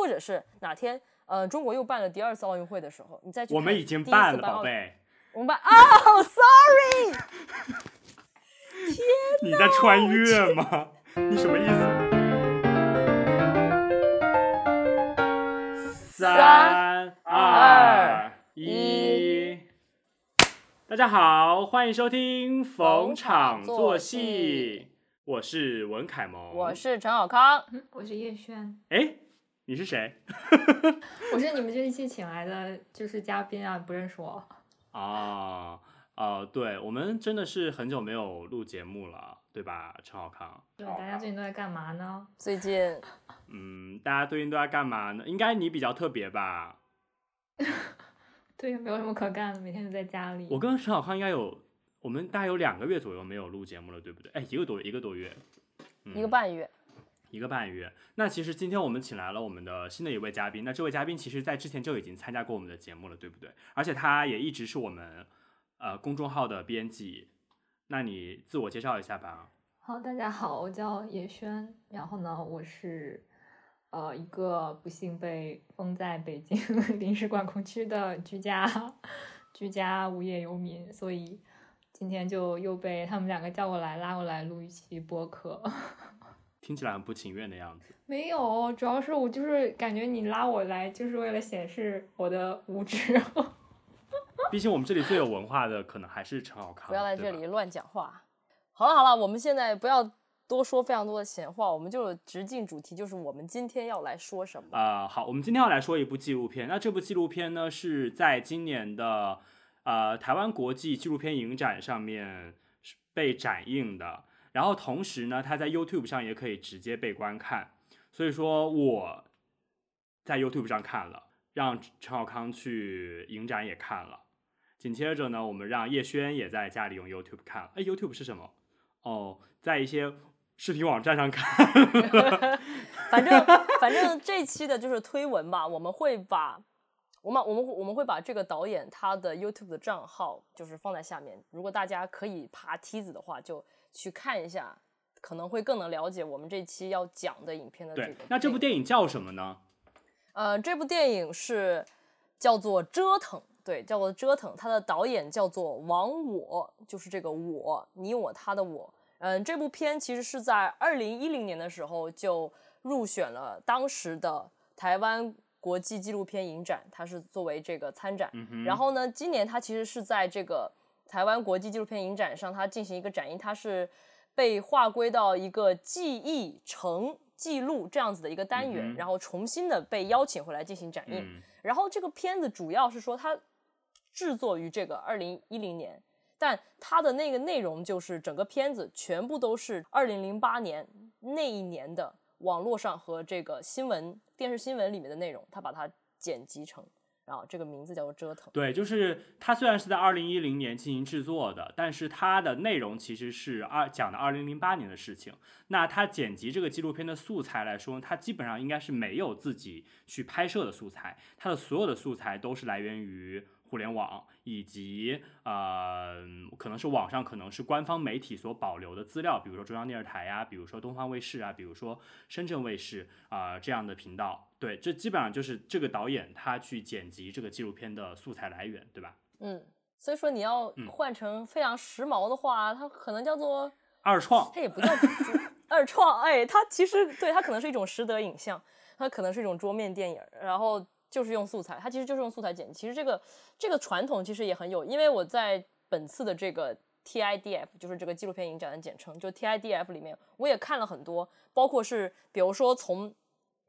或者是哪天呃中国又办了第二次奥运会的时候，你再去。我们已经办了，宝贝。我们办哦，sorry。天哪！你在穿越吗？你什么意思？三二一，大家好，欢迎收听逢场作戏。我是文凯萌，我是陈小康，我是叶轩。哎，你是谁？我是你们这一期请来的就是嘉宾啊，不认识我。啊，呃，对，我们真的是很久没有录节目了，对吧，陈好康？对，大家最近都在干嘛呢？最近，嗯，大家最近都在干嘛呢？应该你比较特别吧？对，没有什么可干的，每天都在家里。我跟陈好康应该有，我们大概有两个月左右没有录节目了，对不对？哎，一个多一个多月，嗯，一个半月，一个半月。那其实今天我们请来了我们的新的一位嘉宾，那这位嘉宾其实在之前就已经参加过我们的节目了，对不对？而且他也一直是我们呃公众号的编辑。那你自我介绍一下吧。好，大家好，我叫叶轩，然后呢，我是。呃，一个不幸被封在北京 临时管控区的居家 居家无业游民，所以今天就又被他们两个叫过来拉过来录一期播客。听起来很不情愿的样子。没有，主要是我就是感觉你拉我来就是为了显示我的无知。毕竟我们这里最有文化的可能还是陈好康。不要在这里乱讲话。好了好了，我们现在不要。多说非常多的闲话，我们就直进主题，就是我们今天要来说什么？啊、呃，好，我们今天要来说一部纪录片。那这部纪录片呢，是在今年的呃台湾国际纪录片影展上面被展映的。然后同时呢，它在 YouTube 上也可以直接被观看。所以说我在 YouTube 上看了，让陈好康去影展也看了。紧接着呢，我们让叶轩也在家里用 YouTube 看了。哎，YouTube 是什么？哦，在一些。视频网站上看 反正反正这期的就是推文吧，我们会把我们我们我们会把这个导演他的 YouTube 的账号就是放在下面，如果大家可以爬梯子的话，就去看一下，可能会更能了解我们这期要讲的影片的这个。对，那这部电影叫什么呢？呃，这部电影是叫做《折腾》，对，叫做《折腾》，它的导演叫做王我，就是这个我，你我他的我。嗯，这部片其实是在二零一零年的时候就入选了当时的台湾国际纪录片影展，它是作为这个参展。嗯。然后呢，今年它其实是在这个台湾国际纪录片影展上，它进行一个展映，它是被划归到一个记忆成记录这样子的一个单元，嗯，然后重新的被邀请回来进行展映。嗯。然后这个片子主要是说它制作于这个二零一零年。但它的那个内容就是整个片子全部都是二零零八年那一年的网络上和这个新闻电视新闻里面的内容，它把它剪辑成，啊这个名字叫做折腾。对，就是它虽然是在二零一零年进行制作的，但是它的内容其实是二讲的二零零八年的事情。那它剪辑这个纪录片的素材来说，它基本上应该是没有自己去拍摄的素材，它的所有的素材都是来源于。互联网以及呃，可能是网上，可能是官方媒体所保留的资料，比如说中央电视台呀，比如说东方卫视啊，比如说深圳卫视啊、呃、这样的频道。对，这基本上就是这个导演他去剪辑这个纪录片的素材来源，对吧？嗯，所以说你要换成非常时髦的话，嗯、它可能叫做二创，它也不叫 二创，哎，它其实对它可能是一种实得影像，它可能是一种桌面电影，然后。就是用素材，它其实就是用素材剪辑。其实这个这个传统其实也很有，因为我在本次的这个 TIDF，就是这个纪录片影展的简称，就 TIDF 里面，我也看了很多，包括是比如说从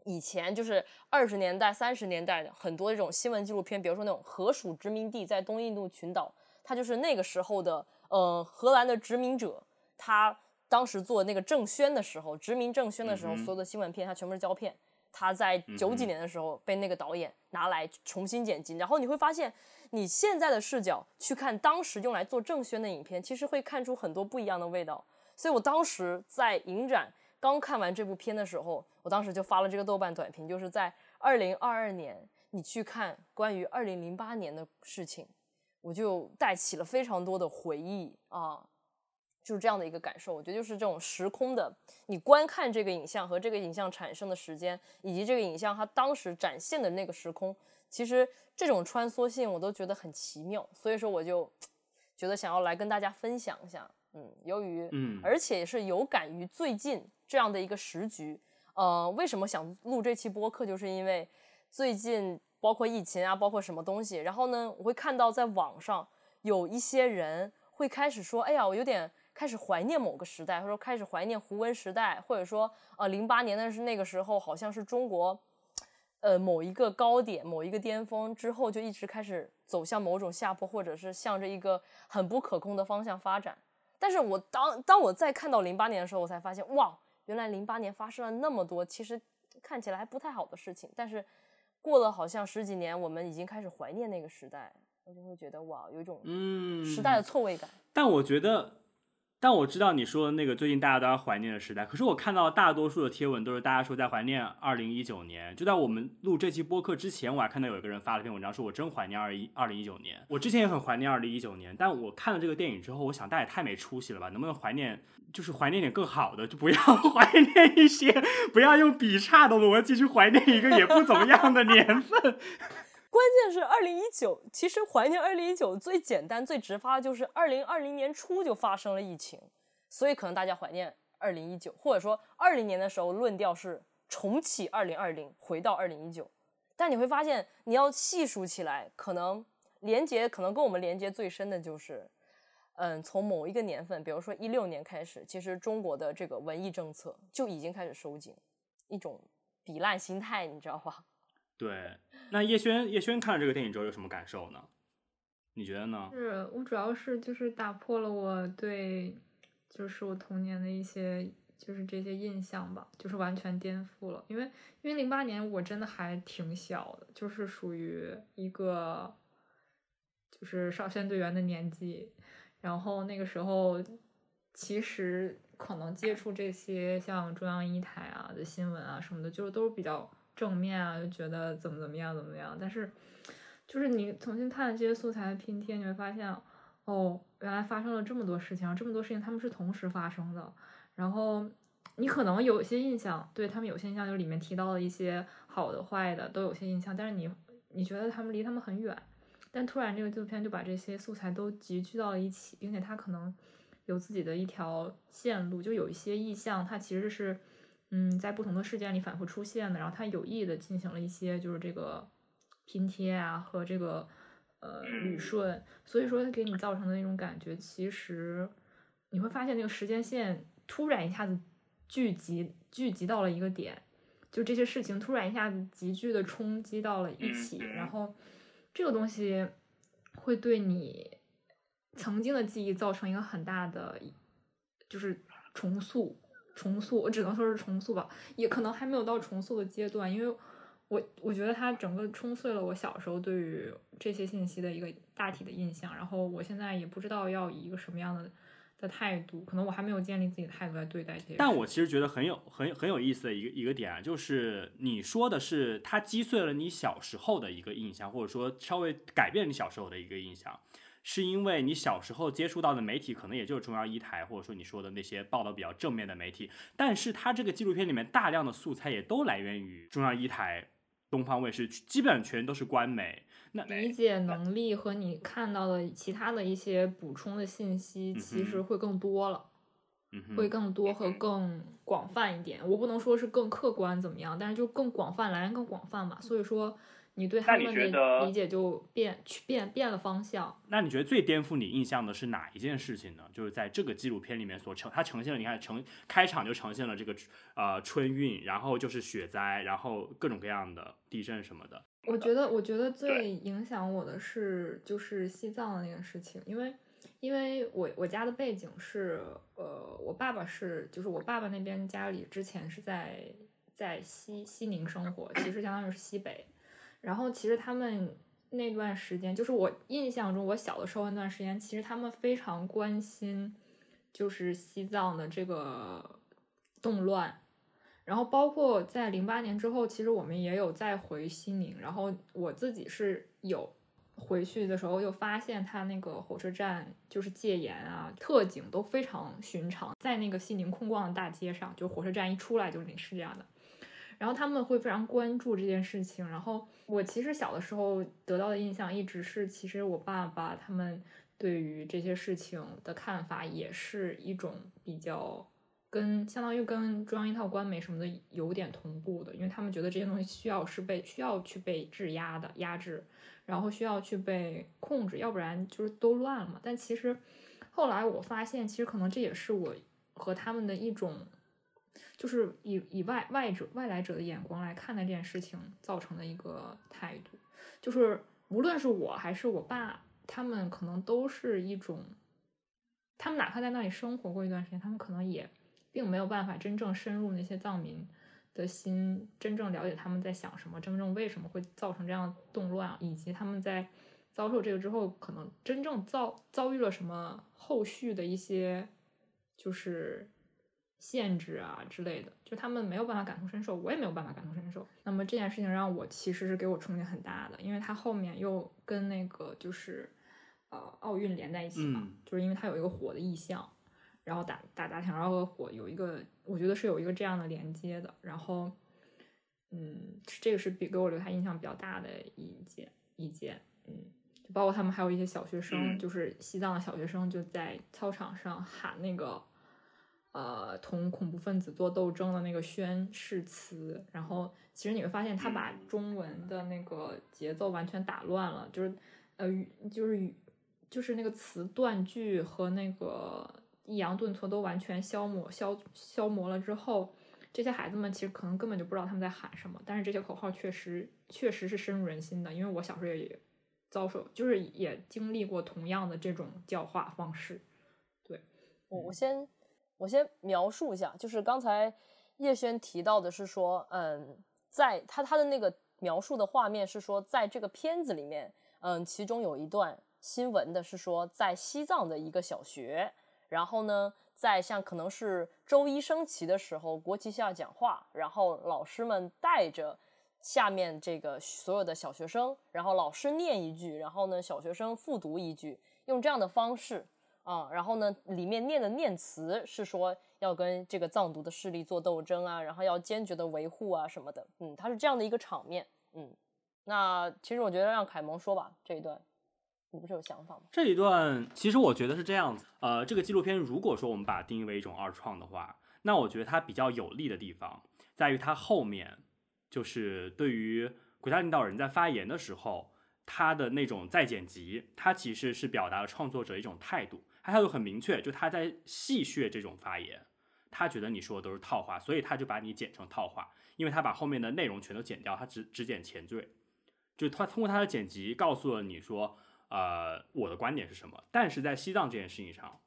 以前就是二十年代、三十年代的很多这种新闻纪录片，比如说那种荷属殖民地在东印度群岛，它就是那个时候的呃荷兰的殖民者，他当时做那个政宣的时候，殖民政宣的时候，所有的新闻片它全部是胶片。他在九几年的时候被那个导演拿来重新剪辑，然后你会发现，你现在的视角去看当时用来做正宣的影片，其实会看出很多不一样的味道。所以我当时在影展刚看完这部片的时候，我当时就发了这个豆瓣短评，就是在二零二二年你去看关于二零零八年的事情，我就带起了非常多的回忆啊。就是这样的一个感受。我觉得就是这种时空的，你观看这个影像和这个影像产生的时间，以及这个影像它当时展现的那个时空，其实这种穿梭性我都觉得很奇妙。所以说我就 觉得想要来跟大家分享一下。嗯，由于嗯，而且是有感于最近这样的一个时局。呃，为什么想录这期播客，就是因为最近包括疫情啊，包括什么东西，然后呢，我会看到在网上有一些人会开始说，哎呀，我有点开始怀念某个时代，或者说开始怀念胡温时代，或者说呃，零八年的是那个时候，好像是中国呃某一个高点、某一个巅峰之后，就一直开始走向某种下坡，或者是向着一个很不可控的方向发展。但是我当当我再看到零八年的时候，我才发现，哇。原来零八年发生了那么多，其实看起来还不太好的事情，但是过了好像十几年，我们已经开始怀念那个时代，我就会觉得哇，有一种嗯时代的错位感。嗯，但我觉得。但我知道你说的那个最近大家都要怀念的时代，可是我看到大多数的贴文都是大家说在怀念二零一九年。就在我们录这期播客之前，我还看到有一个人发了篇文章，说我真怀念二一二零一九年。我之前也很怀念二零一九年，但我看了这个电影之后，我想大家也太没出息了吧？能不能怀念，就是怀念点更好的，就不要 怀念一些，不要用比差的逻辑去怀念一个也不怎么样的年份。关键是二零一九，其实怀念二零一九最简单、最直发的就是二零二零年初就发生了疫情，所以可能大家怀念二零一九，或者说二零年的时候论调是重启二零二零，回到二零一九。但你会发现，你要细数起来，可能连接可能跟我们连接最深的就是，嗯，从某一个年份，比如说一六年开始，其实中国的这个文艺政策就已经开始收紧，一种比烂心态，你知道吧？对，那叶轩叶轩看了这个电影之后有什么感受呢？你觉得呢？是我主要是就是打破了我对，就是我童年的一些就是这些印象吧，就是完全颠覆了。因为因为零八年我真的还挺小的，就是属于一个就是少先队员的年纪，然后那个时候其实可能接触这些像中央一台啊的新闻啊什么的，就是都比较。正面啊，就觉得怎么怎么样，怎么样？但是，就是你重新看这些素材的拼贴，你会发现，哦，原来发生了这么多事情，这么多事情他们是同时发生的。然后你可能有些印象，对他们有些印象，就里面提到了一些好的、坏的，都有些印象。但是你你觉得他们离他们很远，但突然这个纪录片就把这些素材都集聚到了一起，并且他可能有自己的一条线路，就有一些意象，它其实是。嗯，在不同的事件里反复出现的，然后他有意的进行了一些就是这个拼贴啊和这个呃捋顺，所以说他给你造成的那种感觉，其实你会发现那个时间线突然一下子聚集聚集到了一个点，就这些事情突然一下子急剧的冲击到了一起，然后这个东西会对你曾经的记忆造成一个很大的就是重塑。重塑，我只能说是重塑吧，也可能还没有到重塑的阶段，因为我我觉得它整个冲碎了我小时候对于这些信息的一个大体的印象，然后我现在也不知道要以一个什么样的的态度，可能我还没有建立自己的态度来对待这些。但我其实觉得很有很很有意思的一个一个点啊，就是你说的是它击碎了你小时候的一个印象，或者说稍微改变你小时候的一个印象。是因为你小时候接触到的媒体可能也就是中央一台，或者说你说的那些报道比较正面的媒体，但是它这个纪录片里面大量的素材也都来源于中央一台、东方卫视，基本全都是官媒。那理解能力和你看到的其他的一些补充的信息，其实会更多了，嗯，会更多和更广泛一点。我不能说是更客观怎么样，但是就更广泛，来源更广泛嘛。所以说。你对他们的理解就变去变变了方向。那你觉得最颠覆你印象的是哪一件事情呢？就是在这个纪录片里面所呈，它呈现了，你看呈开场就呈现了这个呃春运，然后就是雪灾，然后各种各样的地震什么的。我觉得，我觉得最影响我的是就是西藏的那个事情，因为因为我我家的背景是呃，我爸爸是就是我爸爸那边家里之前是在在西西宁生活，其实相当于是西北。然后其实他们那段时间，就是我印象中我小的时候那段时间，其实他们非常关心，就是西藏的这个动乱。然后包括在零八年之后，其实我们也有再回西宁。然后我自己是有回去的时候又发现他那个火车站就是戒严啊，特警都非常寻常，在那个西宁空旷的大街上，就火车站一出来就是是这样的。然后他们会非常关注这件事情。然后我其实小的时候得到的印象一直是，其实我爸爸他们对于这些事情的看法也是一种比较跟相当于跟中央一套官媒什么的有点同步的，因为他们觉得这些东西需要是被需要去被质押的压制，然后需要去被控制，要不然就是都乱了嘛。但其实后来我发现，其实可能这也是我和他们的一种。就是以以外外者外来者的眼光来看待这件事情造成的一个态度，就是无论是我还是我爸，他们可能都是一种，他们哪怕在那里生活过一段时间，他们可能也并没有办法真正深入那些藏民的心，真正了解他们在想什么，真正为什么会造成这样动乱，以及他们在遭受这个之后，可能真正遭遭遇了什么后续的一些，就是。限制啊之类的，就他们没有办法感同身受，我也没有办法感同身受。那么这件事情让我其实是给我冲击很大的，因为它后面又跟那个就是呃奥运连在一起嘛，嗯、就是因为它有一个火的意象，然后打打打响，然后和火有一个，我觉得是有一个这样的连接的。然后，嗯，这个是比给我留下印象比较大的一件一件，嗯，就包括他们还有一些小学生，嗯、就是西藏的小学生就在操场上喊那个。呃，同恐怖分子做斗争的那个宣誓词，然后其实你会发现他把中文的那个节奏完全打乱了，就是呃，就是就是那个词断句和那个抑扬顿挫都完全消磨消消磨了之后，这些孩子们其实可能根本就不知道他们在喊什么，但是这些口号确实确实是深入人心的，因为我小时候也遭受，就是也经历过同样的这种教化方式。对，我我先。我先描述一下，就是刚才叶轩提到的是说，嗯，在他他的那个描述的画面是说，在这个片子里面，嗯，其中有一段新闻的是说，在西藏的一个小学，然后呢，在像可能是周一升旗的时候，国旗下讲话，然后老师们带着下面这个所有的小学生，然后老师念一句，然后呢，小学生复读一句，用这样的方式。啊、嗯，然后呢，里面念的念词是说要跟这个藏独的势力做斗争啊，然后要坚决的维护啊什么的，嗯，它是这样的一个场面，嗯，那其实我觉得让凯蒙说吧，这一段你不是有想法吗？这一段其实我觉得是这样子，呃，这个纪录片如果说我们把它定义为一种二创的话，那我觉得它比较有利的地方在于它后面就是对于国家领导人在发言的时候，他的那种再剪辑，它其实是表达了创作者一种态度。他态度很明确，就他在戏谑这种发言，他觉得你说的都是套话，所以他就把你剪成套话，因为他把后面的内容全都剪掉，他只只剪前缀，就他通过他的剪辑告诉了你说，呃，我的观点是什么。但是在西藏这件事情上，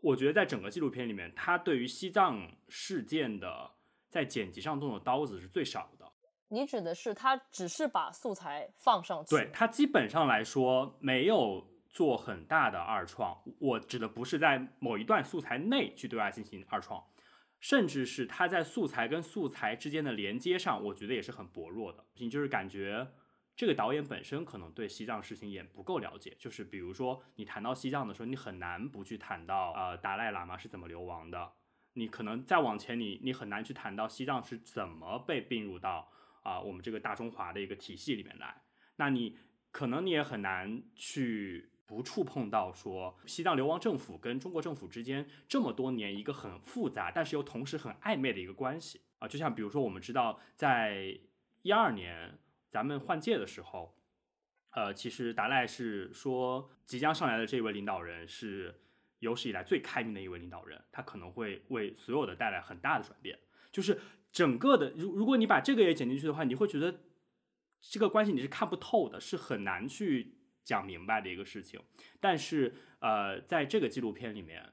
我觉得在整个纪录片里面，他对于西藏事件的在剪辑上动的刀子是最少的。你指的是他只是把素材放上去？对，他基本上来说没有。做很大的二创，我指的不是在某一段素材内去对外进行二创，甚至是它在素材跟素材之间的连接上，我觉得也是很薄弱的。你就是感觉这个导演本身可能对西藏事情也不够了解。就是比如说你谈到西藏的时候，你很难不去谈到呃达赖喇嘛是怎么流亡的。你可能再往前你，你很难去谈到西藏是怎么被并入到啊、我们这个大中华的一个体系里面来。那你可能你也很难去。不触碰到说西藏流亡政府跟中国政府之间这么多年一个很复杂，但是又同时很暧昧的一个关系啊，就像比如说我们知道，在一二年咱们换届的时候，呃，其实达赖是说即将上来的这位领导人是有史以来最开明的一位领导人，他可能会为所有的带来很大的转变。就是整个的，如如果你把这个也剪进去的话，你会觉得这个关系你是看不透的，是很难去。讲明白的一个事情，但是呃，在这个纪录片里面，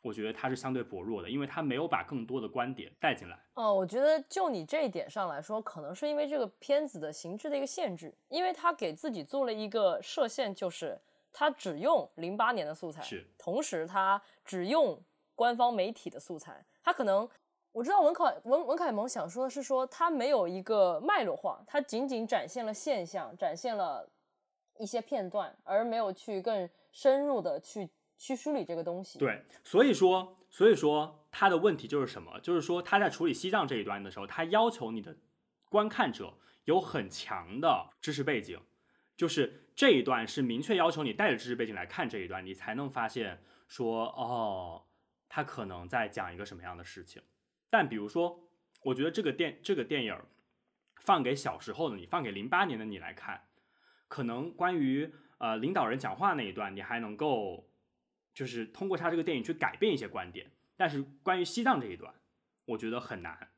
我觉得它是相对薄弱的，因为它没有把更多的观点带进来。哦，我觉得就你这一点上来说，可能是因为这个片子的形制的一个限制，因为他给自己做了一个设限，就是他只用零八年的素材，是，同时他只用官方媒体的素材，他可能我知道文凯文文凯蒙想说的是说他没有一个脉络化，他仅仅展现了现象，展现了。一些片段，而没有去更深入的去去梳理这个东西。对，所以说，所以说他的问题就是什么？就是说他在处理西藏这一段的时候，他要求你的观看者有很强的知识背景，就是这一段是明确要求你带着知识背景来看这一段，你才能发现说，哦，他可能在讲一个什么样的事情。但比如说，我觉得这个电这个电影放给小时候的你，放给零八年的你来看，可能关于呃领导人讲话那一段，你还能够就是通过他这个电影去改变一些观点。但是关于西藏这一段，我觉得很难。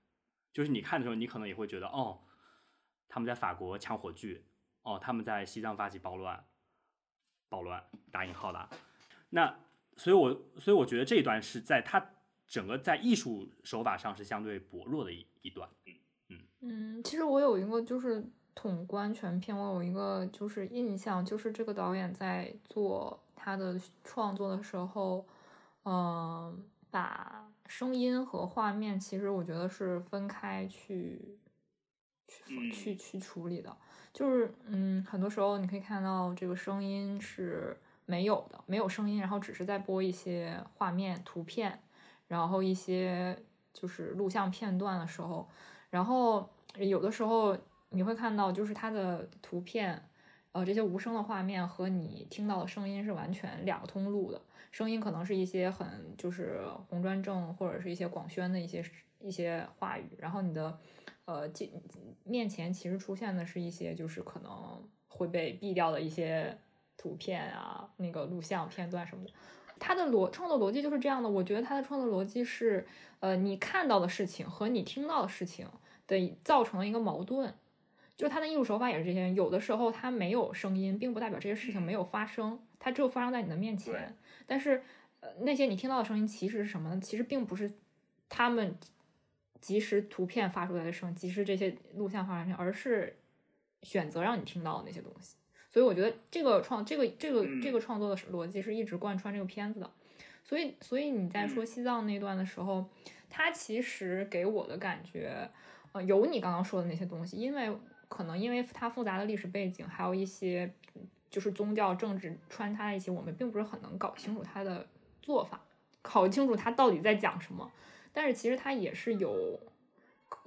就是你看的时候，你可能也会觉得，哦，他们在法国抢火炬，哦，他们在西藏发起暴乱，暴乱打引号的。那所以我，我所以我觉得这一段是在他。整个在艺术手法上是相对薄弱的一一段，嗯嗯，其实我有一个就是统观全片，我有一个就是印象，就是这个导演在做他的创作的时候，嗯、呃，把声音和画面其实我觉得是分开去去去去处理的，就是嗯，很多时候你可以看到这个声音是没有的，没有声音，然后只是在播一些画面图片。然后一些就是录像片段的时候，然后有的时候你会看到，就是它的图片，呃，这些无声的画面和你听到的声音是完全两个通路的。声音可能是一些很就是红砖正或者是一些广宣的一些一些话语，然后你的呃面前其实出现的是一些就是可能会被毙掉的一些图片啊，那个录像片段什么的。他的逻创作逻辑就是这样的，我觉得他的创作逻辑是，呃，你看到的事情和你听到的事情的造成了一个矛盾，就他的艺术手法也是这些，有的时候他没有声音，并不代表这些事情没有发生，它只有发生在你的面前。但是，呃，那些你听到的声音其实是什么呢？其实并不是他们即时图片发出来的声，即时这些录像发出来的声，而是选择让你听到的那些东西。所以我觉得这个创这个这个这个创作的逻辑是一直贯穿这个片子的，所以所以你在说西藏那段的时候，它其实给我的感觉，有你刚刚说的那些东西，因为可能因为它复杂的历史背景，还有一些就是宗教政治穿插在一起，我们并不是很能搞清楚它的做法，搞清楚它到底在讲什么。但是其实它也是有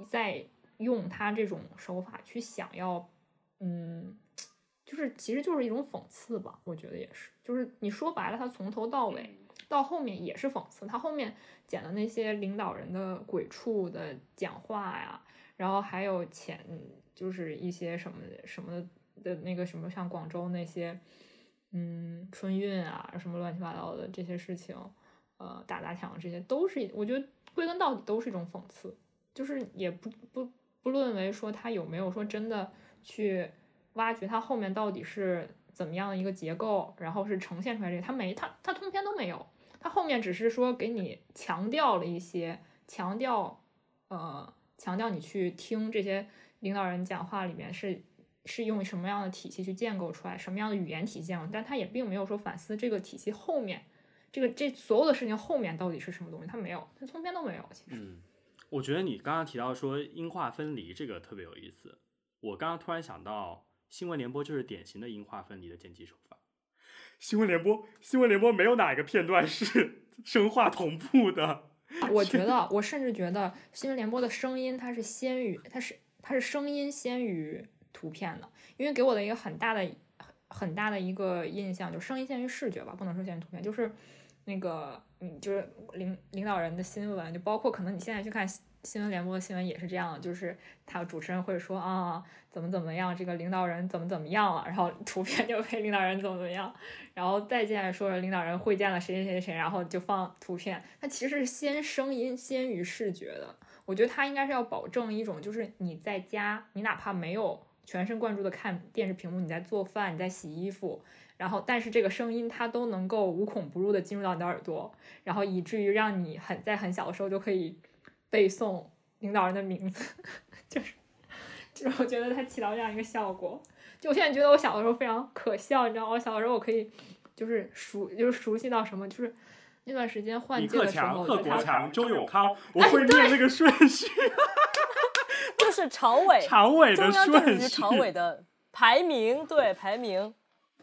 在用它这种手法去想要，嗯。就是，其实就是一种讽刺吧，我觉得也是。就是你说白了，他从头到尾到后面也是讽刺。他后面剪的那些领导人的鬼畜的讲话呀，然后还有前就是一些什么什么的那个什么，像广州那些，嗯，春运啊，什么乱七八糟的这些事情，呃，打砸抢这些都是，我觉得归根到底都是一种讽刺。就是也不不不论为说他有没有说真的去。挖掘他后面到底是怎么样的一个结构，然后是呈现出来这个，它没，它它通篇都没有，它后面只是说给你强调了一些，强调，呃，强调你去听这些领导人讲话里面是是用什么样的体系去建构出来，什么样的语言体系，但它也并没有说反思这个体系后面，这个这所有的事情后面到底是什么东西，它没有，它通篇都没有。其实，嗯，我觉得你刚刚提到说音画分离这个特别有意思，我刚刚突然想到。新闻联播就是典型的音画分离的剪辑手法。新闻联播，新闻联播没有哪一个片段是 声画同步的。我觉得，我甚至觉得新闻联播的声音它是先于，它是它是声音先于图片的，因为给我的一个很大的很大的一个印象，就声音先于视觉吧，不能说先于图片，就是那个嗯，就是领领导人的新闻，就包括可能你现在去看。新闻联播的新闻也是这样，就是他主持人会说啊，怎么怎么样，这个领导人怎么怎么样了，然后图片就配领导人怎么怎么样，然后再接下来说领导人会见了谁谁谁谁，然后就放图片。他其实是先声音先于视觉的。我觉得他应该是要保证一种，就是你在家，你哪怕没有全神贯注的看电视屏幕，你在做饭，你在洗衣服，然后但是这个声音它都能够无孔不入的进入到你的耳朵，然后以至于让你很在很小的时候就可以。背诵领导人的名字，就是，就是我觉得它起到这样一个效果。就我现在觉得我小的时候非常可笑，你知道吗？我小的时候我可以就是熟，就是熟悉到什么，就是那段时间换届的时候，贺国强、周永康，我会念那个顺序，就是常委，常委的顺序，中央政治局常委的排名，对排名。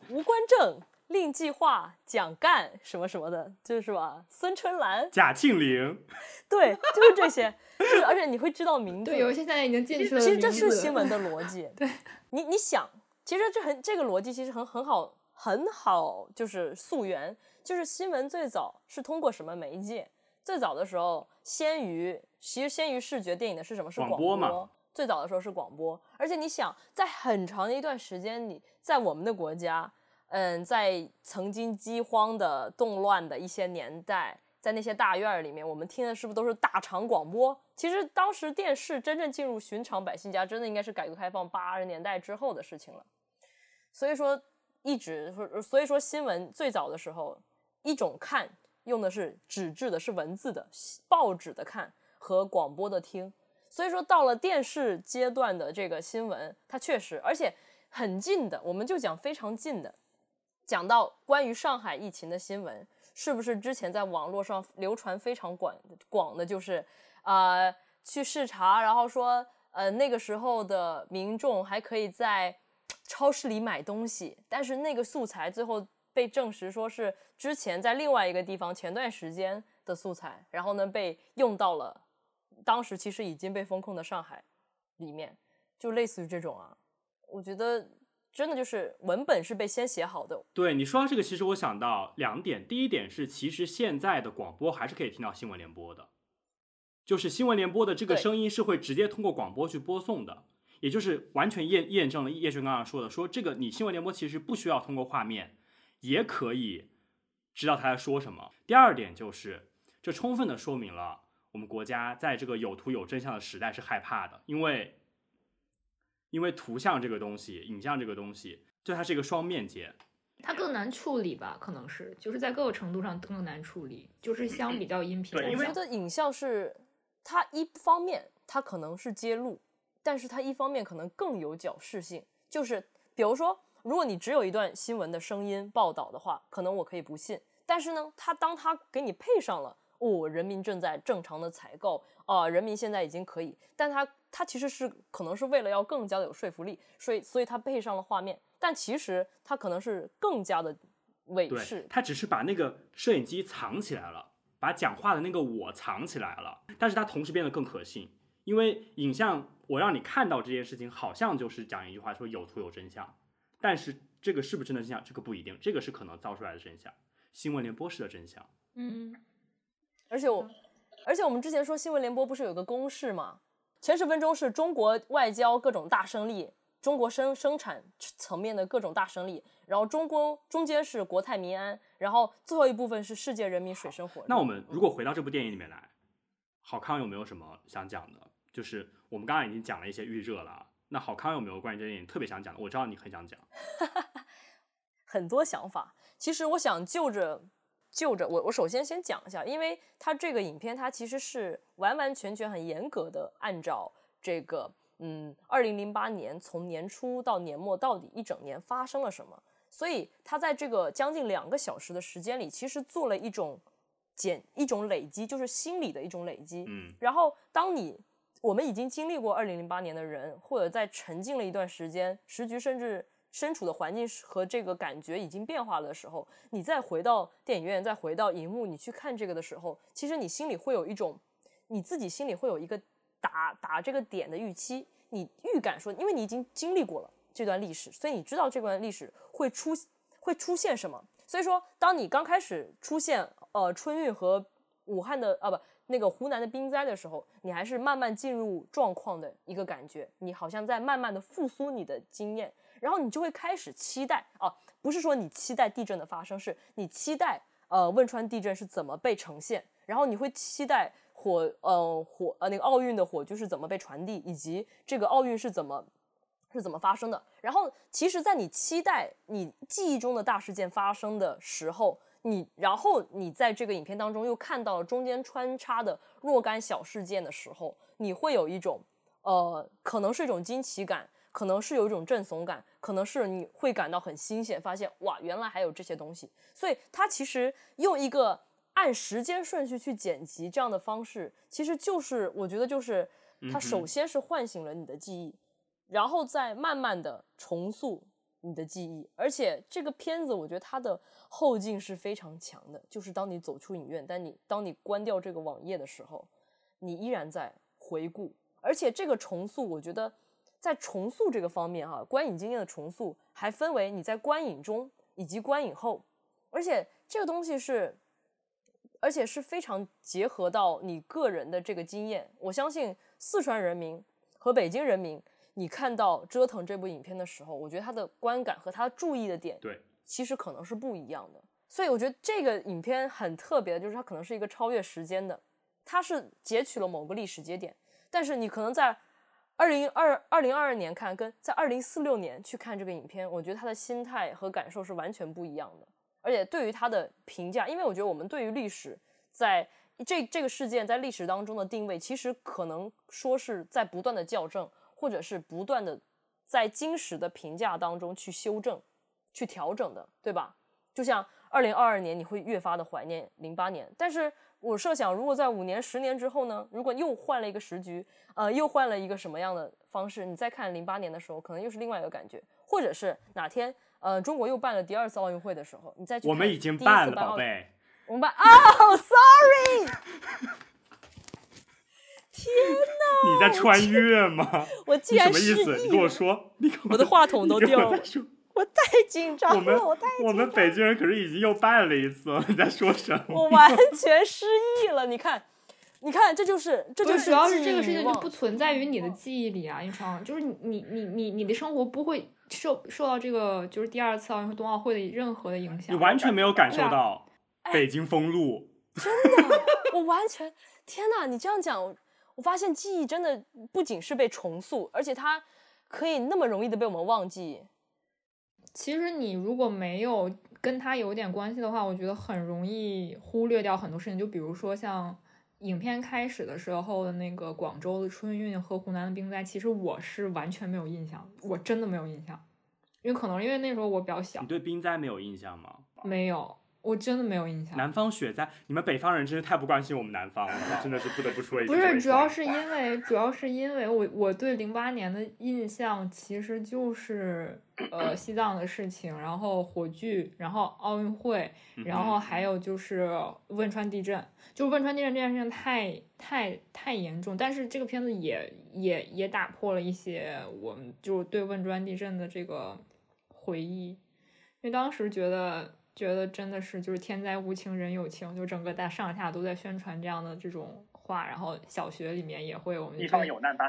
吴官正。令计划、蒋干什么什么的，就是吧？孙春兰、贾庆林，对，就是这些，就是而且你会知道名字。对，有些现在已经进去了。其实这是新闻的逻辑。对，你你想，其实这很这个逻辑其实很很好很好，就是溯源，就是新闻最早是通过什么媒介？最早的时候，先于其实先于视觉电影的是什么？是广播，广播嘛。最早的时候是广播，而且你想，在很长的一段时间里，在我们的国家。嗯，在曾经饥荒的动乱的一些年代，在那些大院里面，我们听的是不是都是大长广播？其实当时电视真正进入寻常百姓家，真的应该是改革开放八十年代之后的事情了。所以说，一直，所以说新闻最早的时候，一种看用的是纸质的，是文字的报纸的看和广播的听。所以说到了电视阶段的这个新闻，它确实而且很近的，我们就讲非常近的。讲到关于上海疫情的新闻，是不是之前在网络上流传非常广广的，就是啊、呃、去视察，然后说呃那个时候的民众还可以在超市里买东西，但是那个素材最后被证实说是之前在另外一个地方前段时间的素材，然后呢被用到了当时其实已经被封控的上海里面，就类似于这种啊，我觉得。真的就是文本是被先写好的。对，你说到这个，其实我想到两点。第一点是，其实现在的广播还是可以听到新闻联播的，就是新闻联播的这个声音是会直接通过广播去播送的，也就是完全验验证了叶璇刚刚说的，说这个你新闻联播其实不需要通过画面，也可以知道他在说什么。第二点就是，这充分的说明了我们国家在这个有图有真相的时代是害怕的，因为。因为图像这个东西，影像这个东西，就它是一个双面剑，它更难处理吧？可能是，就是在各个程度上更难处理，就是相比较音频。我觉得影像是它一方面它可能是揭露，但是它一方面可能更有矫饰性。就是比如说，如果你只有一段新闻的声音报道的话，可能我可以不信。但是呢，它当它给你配上了哦，人民正在正常的采购啊、呃，人民现在已经可以，但他他其实是可能是为了要更加的有说服力，所以所以他配上了画面，但其实他可能是更加的伪饰。他只是把那个摄影机藏起来了，把讲话的那个我藏起来了，但是他同时变得更可信，因为影像我让你看到这件事情，好像就是讲一句话说有图有真相，但是这个是不是真的真相，这个不一定，这个是可能造出来的真相，新闻联播式的真相。嗯，而且我，而且我们之前说新闻联播不是有个公式吗？前十分钟是中国外交各种大胜利，中国生生产层面的各种大胜利，然后中国中间是国泰民安，然后最后一部分是世界人民水深火热。那我们如果回到这部电影里面来，郝康有没有什么想讲的？就是我们刚刚已经讲了一些预热了，那郝康有没有关于这电影特别想讲的？我知道你很想讲，很多想法。其实我想就着。就着我，我首先先讲一下，因为它这个影片它其实是完完全全很严格的按照这个，嗯，二零零八年从年初到年末到底一整年发生了什么，所以它在这个将近两个小时的时间里，其实做了一种减一种累积，就是心理的一种累积。嗯，然后当你我们已经经历过二零零八年的人，或者在沉浸了一段时间，时局甚至。身处的环境和这个感觉已经变化了的时候，你再回到电影院，再回到荧幕，你去看这个的时候，其实你心里会有一种，你自己心里会有一个打打这个点的预期，你预感说，因为你已经经历过了这段历史，所以你知道这段历史会出会出现什么。所以说，当你刚开始出现呃春运和武汉的啊不那个湖南的冰灾的时候，你还是慢慢进入状况的一个感觉，你好像在慢慢的复苏你的经验。然后你就会开始期待啊，不是说你期待地震的发生，是你期待呃汶川地震是怎么被呈现，然后你会期待火呃火呃那个奥运的火炬是怎么被传递，以及这个奥运是怎么是怎么发生的。然后其实，在你期待你记忆中的大事件发生的时候，你然后你在这个影片当中又看到了中间穿插的若干小事件的时候，你会有一种呃可能是一种惊奇感。可能是有一种震悚感，可能是你会感到很新鲜，发现哇，原来还有这些东西。所以它其实用一个按时间顺序去剪辑这样的方式，其实就是我觉得就是它首先是唤醒了你的记忆，然后再慢慢的重塑你的记忆。而且这个片子，我觉得它的后劲是非常强的，就是当你走出影院，但你当你关掉这个网页的时候，你依然在回顾。而且这个重塑，我觉得在重塑这个方面，哈，观影经验的重塑还分为你在观影中以及观影后，而且这个东西是。而且是非常结合到你个人的这个经验。我相信四川人民和北京人民，你看到《折腾》这部影片的时候，我觉得他的观感和他注意的点，对，其实可能是不一样的。所以我觉得这个影片很特别的，就是它可能是一个超越时间的，它是截取了某个历史节点，但是你可能在二零二二零二二年看，跟在二零四六年去看这个影片，我觉得他的心态和感受是完全不一样的。而且对于他的评价，因为我觉得我们对于历史在这这个事件在历史当中的定位，其实可能说是在不断的校正，或者是不断的在今时的评价当中去修正、去调整的，对吧？就像二零二二年，你会越发的怀念零八年，但是我设想，如果在五年、十年之后呢？如果又换了一个时局，呃，又换了一个什么样的方式，你再看零八年的时候，可能又是另外一个感觉，或者是哪天。呃，中国又办了第二次奥运会的时候，你再去。我们已经办了，宝贝。我们办哦、oh,，sorry。天哪！你在穿越吗？我竟然失忆。什么意思？你跟我说，你跟我，我的话筒都掉了。我太紧张了，我，我太紧张了。我们北京人可是已经又办了一次了，你在说什么？我完全失忆了。你看，你看，这就是，这就是。主要是这个事情就不存在于你的记忆里啊，一超，就是你你你你你的生活不会。受受到这个就是第二次奥运会冬奥会的任何的影响，你完全没有感受到北京封路，啊、真的，我完全天哪！你这样讲，我发现记忆真的不仅是被重塑，而且它可以那么容易的被我们忘记。其实你如果没有跟它有点关系的话，我觉得很容易忽略掉很多事情。就比如说像影片开始的时候的那个广州的春运和湖南的冰灾，其实我是完全没有印象，我真的没有印象，因为可能因为那时候我比较小。你对冰灾没有印象吗？没有。我真的没有印象。南方雪灾，你们北方人真是太不关心我们南方了，真的是不得不说一句。不是，主要是因为，主要是因为我我对零八年的印象其实就是呃西藏的事情，然后火炬，然后奥运会，然后还有就是汶川地震。就汶川地震这件事情太太太严重，但是这个片子也也也打破了一些我们就对汶川地震的这个回忆，因为当时觉得。觉得真的是就是天灾无情人有情，就整个大上下都在宣传这样的这种话，然后小学里面也会我们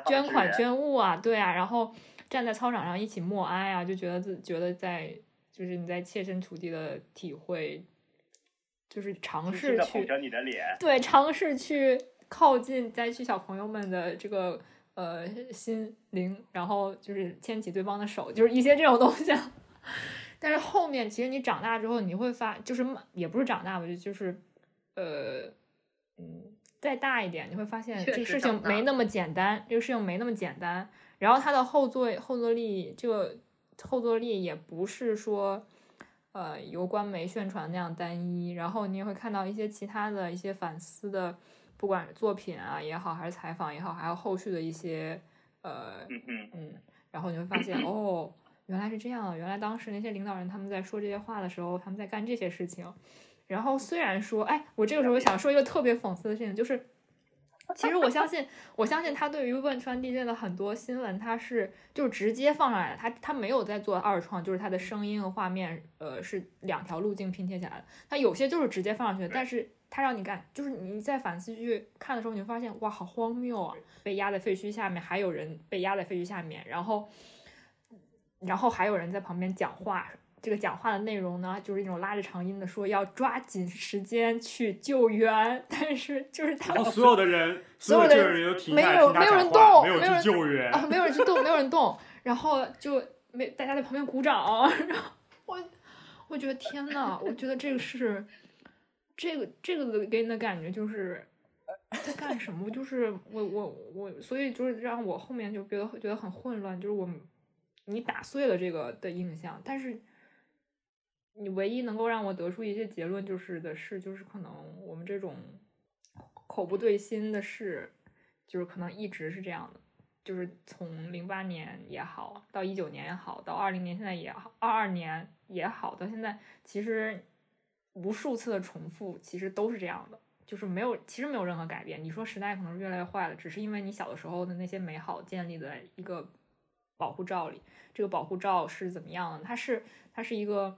捐款捐物啊，对啊，然后站在操场上一起默哀啊，就觉得自觉得在就是你在切身处地的体会，就是尝试去对尝试去靠近灾区小朋友们的这个呃心灵，然后就是牵起对方的手，就是一些这种东西。但是后面其实你长大之后，你会发，就是也不是长大吧，就就是，呃，嗯，再大一点，你会发现这个事情没那么简单，这个事情没那么简单。然后它的后坐后坐力，这个后坐力也不是说，呃，由官媒宣传那样单一。然后你也会看到一些其他的一些反思的，不管是作品啊也好，还是采访也好，还有后续的一些，呃，嗯嗯，然后你会发现哦。原来是这样，原来当时那些领导人他们在说这些话的时候，他们在干这些事情。然后虽然说，哎，我这个时候想说一个特别讽刺的事情，就是，其实我相信，我相信他对于汶川地震的很多新闻，他是就直接放上来的，他他没有在做二创，就是他的声音和画面，呃，是两条路径拼贴起来的。他有些就是直接放上去，但是他让你干，就是你在反思去看的时候，你会发现，哇，好荒谬啊！被压在废墟下面，还有人被压在废墟下面，然后。然后还有人在旁边讲话，这个讲话的内容呢，就是一种拉着长音的说要抓紧时间去救援，但是就是他们所有的人，所有的人都没有没有人动，没有人救援啊，没有人去动，没有人动，然后就没大家在旁边鼓掌，然后我我觉得天呐，我觉得这个是这个这个给你的感觉就是在干什么？就是我我我，所以就是让我后面就觉得觉得很混乱，就是我。你打碎了这个的印象，但是你唯一能够让我得出一些结论就是的是，就是可能我们这种口不对心的事，就是可能一直是这样的，就是从零八年也好，到一九年也好，到二零年现在也好，二二年也好，到现在其实无数次的重复，其实都是这样的，就是没有，其实没有任何改变。你说时代可能是越来越坏了，只是因为你小的时候的那些美好建立在一个保护罩里。这个保护罩是怎么样的？它是它是一个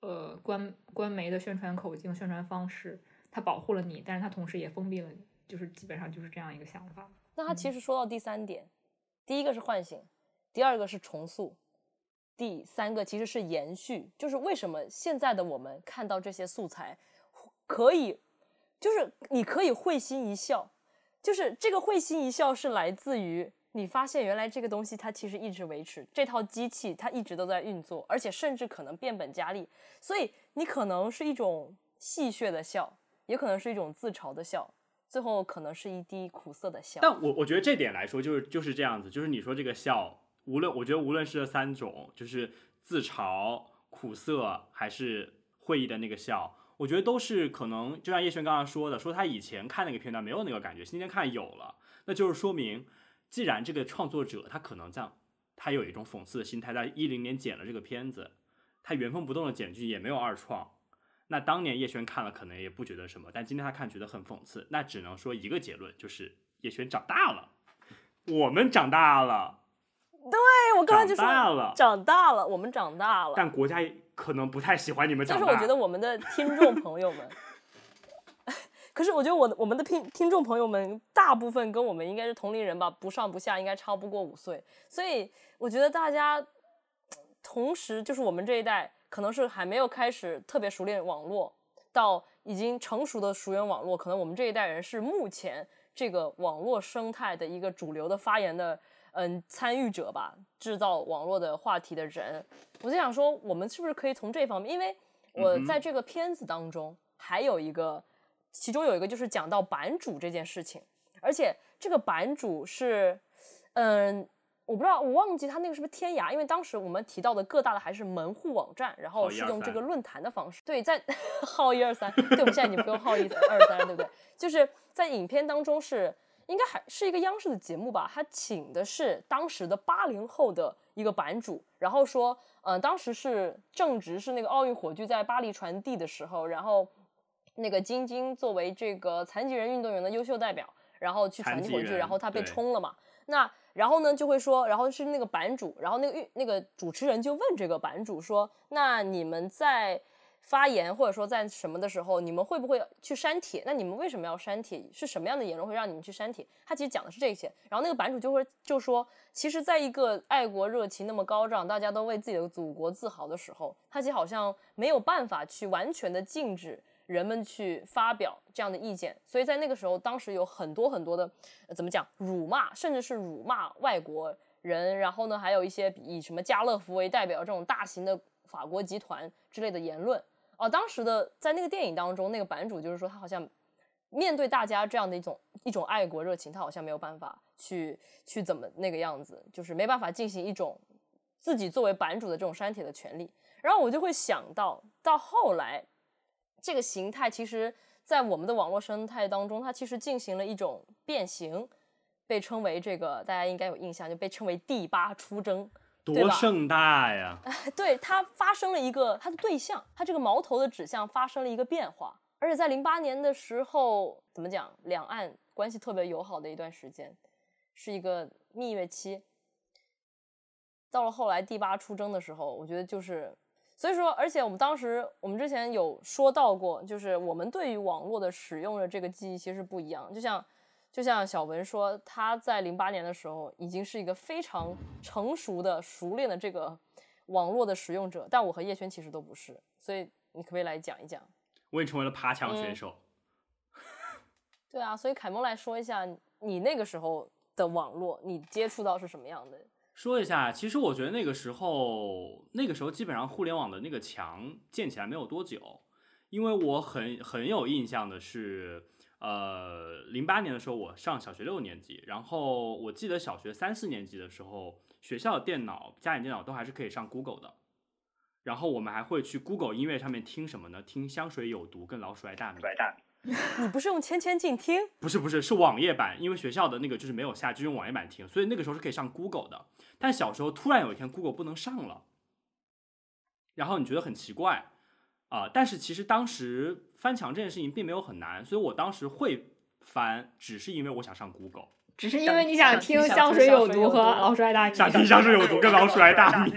呃官官媒的宣传口径、宣传方式，它保护了你，但是它同时也封闭了你，就是基本上就是这样一个想法。那他其实说到第三点，第一个是唤醒，第二个是重塑，第三个其实是延续。就是为什么现在的我们看到这些素材，可以，就是你可以会心一笑，就是这个会心一笑是来自于你发现原来这个东西它其实一直维持，这套机器它一直都在运作，而且甚至可能变本加厉。所以你可能是一种戏谑的笑，也可能是一种自嘲的笑。最后可能是一滴苦涩的笑，但我我觉得这点来说就是就是这样子，就是你说这个笑，无论我觉得无论是这三种，就是自嘲、苦涩还是会意的那个笑，我觉得都是可能，就像叶璇刚刚说的，说他以前看那个片段没有那个感觉，今天看有了，那就是说明，既然这个创作者他可能这样，他有一种讽刺的心态，在一零年剪了这个片子，他原封不动的剪辑也没有二创。那当年叶璇看了可能也不觉得什么，但今天他看觉得很讽刺。那只能说一个结论，就是叶璇长大了，我们长大了。对，我刚才就说长大了，长大了，我们长大了。但国家可能不太喜欢你们长大。就是我觉得我们的听众朋友们，可是我觉得我我们的听听众朋友们大部分跟我们应该是同龄人吧，不上不下，应该超不过五岁。所以我觉得大家同时就是我们这一代。可能是还没有开始特别熟练网络，到已经成熟的熟练网络，可能我们这一代人是目前这个网络生态的一个主流的发言的嗯参与者吧，制造网络的话题的人。我就想说，我们是不是可以从这方面？因为我在这个片子当中还有一个，其中有一个就是讲到版主这件事情，而且这个版主是嗯。我不知道，我忘记他那个是不是天涯，因为当时我们提到的各大的还是门户网站，然后是用这个论坛的方式。对，在 号一二三，对，我们现在已经不用号一二三了，对不对？就是在影片当中是应该还是一个央视的节目吧，他请的是当时的八零后的一个版主，然后说，嗯、呃，当时是正值是那个奥运火炬在巴黎传递的时候，然后那个晶晶作为这个残疾人运动员的优秀代表，然后去传递火炬，然后他被冲了嘛，那。然后呢，就会说，然后是那个版主，然后那个运那个主持人就问这个版主说：“那你们在发言或者说在什么的时候，你们会不会去删帖？那你们为什么要删帖？是什么样的言论会让你们去删帖？”他其实讲的是这些。然后那个版主就会就说：“其实，在一个爱国热情那么高涨，大家都为自己的祖国自豪的时候，他其实好像没有办法去完全的禁止。”人们去发表这样的意见，所以在那个时候，当时有很多很多的，怎么讲，辱骂，甚至是辱骂外国人，然后呢，还有一些以什么家乐福为代表这种大型的法国集团之类的言论。哦、当时的在那个电影当中，那个版主就是说，他好像面对大家这样的一种一种爱国热情，他好像没有办法去去怎么那个样子，就是没办法进行一种自己作为版主的这种删帖的权利。然后我就会想到，到后来。这个形态其实，在我们的网络生态当中，它其实进行了一种变形，被称为这个大家应该有印象，就被称为第八出征，多盛大呀！对，它发生了一个它的对象，它这个矛头的指向发生了一个变化，而且在零八年的时候，怎么讲，两岸关系特别友好的一段时间，是一个蜜月期。到了后来第八出征的时候，我觉得就是。所以说，而且我们当时，我们之前有说到过，就是我们对于网络的使用的这个记忆其实不一样。就像，就像小文说，他在零八年的时候已经是一个非常成熟的、熟练的这个网络的使用者，但我和叶轩其实都不是。所以你可不可以来讲一讲？我也成为了爬墙选手。嗯。对啊，所以凯蒙来说一下，你那个时候的网络，你接触到是什么样的？说一下，其实我觉得那个时候，那个时候基本上互联网的那个墙建起来没有多久，因为我很很有印象的是，呃，零八年的时候我上小学六年级，然后我记得小学三四年级的时候，学校的电脑、家里电脑都还是可以上 Google 的，然后我们还会去 Google 音乐上面听什么呢？听香水有毒跟老鼠爱大米。你不是用千千静听？不是不是，是网页版，因为学校的那个就是没有下，就用网页版听，所以那个时候是可以上 Google 的。但小时候突然有一天 Google 不能上了，然后你觉得很奇怪啊、呃，但是其实当时翻墙这件事情并没有很难，所以我当时会翻，只是因为我想上 Google。只是因为你想听《香水有毒》和《老鼠爱大米》，想听《香水有毒》跟《老鼠爱大米》。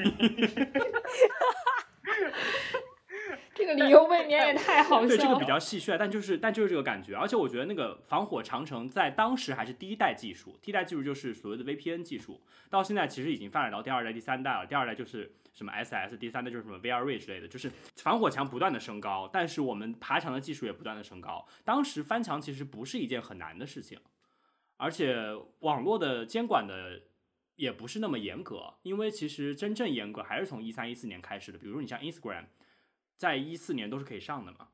这个理由未免也太好笑了。对，这个比较戏谑，但就是但就是这个感觉。而且我觉得那个防火长城在当时还是第一代技术，第一代技术就是所谓的 VPN 技术。到现在其实已经发展到第二代、第三代了。第二代就是什么 SS，第三代就是什么 VRV 之类的，就是防火墙不断的升高，但是我们爬墙的技术也不断的升高。当时翻墙其实不是一件很难的事情。而且网络的监管的也不是那么严格，因为其实真正严格还是从一三一四年开始的。比如说你像 Instagram，在一四年都是可以上的嘛，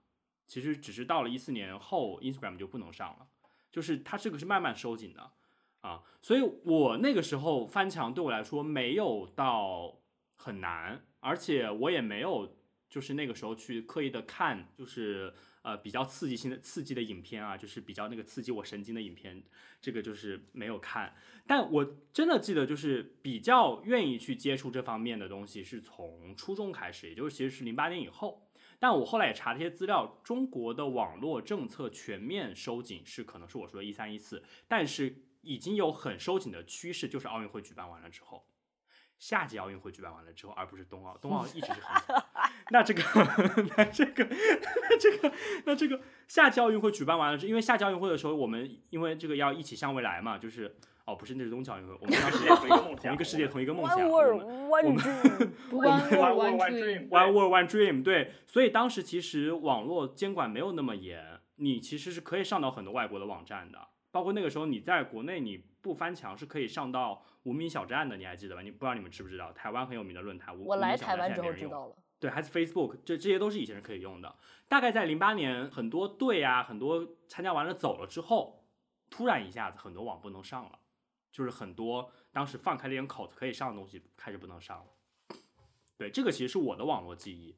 其实只是到了一四年后，Instagram 就不能上了，就是它这个是慢慢收紧的啊。所以我那个时候翻墙对我来说没有到很难，而且我也没有就是那个时候去刻意的看，就是。呃，比较刺激性的刺激的影片啊，就是比较那个刺激我神经的影片，这个就是没有看。但我真的记得，就是比较愿意去接触这方面的东西，是从初中开始，也就是其实是零八年以后。但我后来也查了一些资料，中国的网络政策全面收紧是可能是我说的一三一四，但是已经有很收紧的趋势，就是奥运会举办完了之后。夏季奥运会举办完了之后，而不是冬奥，冬奥一直是很那这个，那这个，那这个，那这个夏季奥运会举办完了之后，因为夏季奥运会的时候，我们因为这个要一起向未来嘛，就是哦，不是那是冬季奥运会，我们当时同一个世界，同一个梦想。One world, one dream. One dream. One world, one dream. 对，所以当时其实网络监管没有那么严，你其实是可以上到很多外国的网站的，包括那个时候你在国内你不翻墙是可以上到。无名小站的你还记得吧？你不知道你们知不知道？台湾很有名的论坛。我来台湾之后知道了。对，还是 Facebook，这这些都是以前是可以用的。大概在零八年，很多队啊，很多参加完了走了之后，突然一下子很多网不能上了，就是很多当时放开了点口子可以上的东西开始不能上了。对，这个其实是我的网络记忆。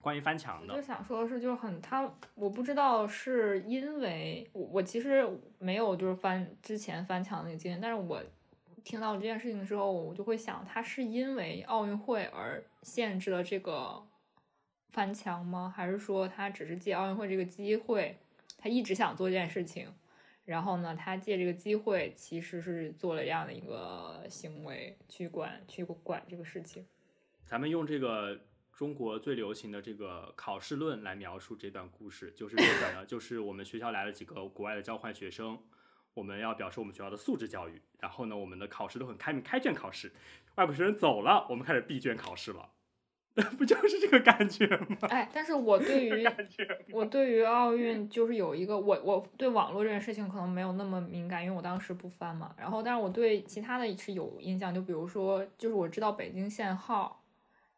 关于翻墙的，我就想说的是，就是很他，我不知道是因为我我其实没有就是翻之前翻墙那个经验，但是我。听到这件事情的时候，我就会想，他是因为奥运会而限制了这个翻墙吗？还是说他只是借奥运会这个机会，他一直想做这件事情，然后呢，他借这个机会其实是做了这样的一个行为，去管去管这个事情。咱们用这个中国最流行的这个考试论来描述这段故事，就是这个呢，就是我们学校来了几个国外的交换学生。我们要表示我们学校的素质教育，然后呢，我们的考试都很开明，开卷考试。外国学生走了，我们开始闭卷考试了，不就是这个感觉吗？哎，但是我对于我对于奥运就是有一个我我对网络这件事情可能没有那么敏感，因为我当时不翻嘛。然后，但是我对其他的是有印象，就比如说，就是我知道北京限号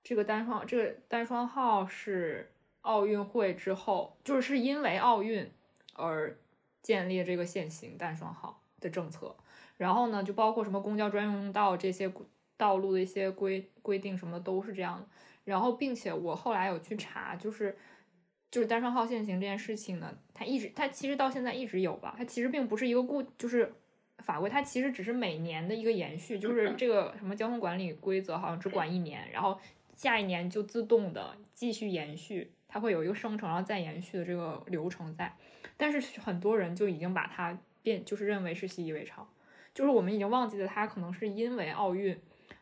这个单双这个单双号是奥运会之后，就是是因为奥运而。建立这个限行单双号的政策，然后呢，就包括什么公交专用道这些道路的一些规规定什么的都是这样的。然后，并且我后来有去查，就是就是单双号限行这件事情呢，它一直它其实到现在一直有吧，它其实并不是一个固就是法规，它其实只是每年的一个延续，就是这个什么交通管理规则好像只管一年，然后下一年就自动的继续延续，它会有一个生成然后再延续的这个流程在。但是很多人就已经把它变，就是认为是习以为常，就是我们已经忘记了它可能是因为奥运，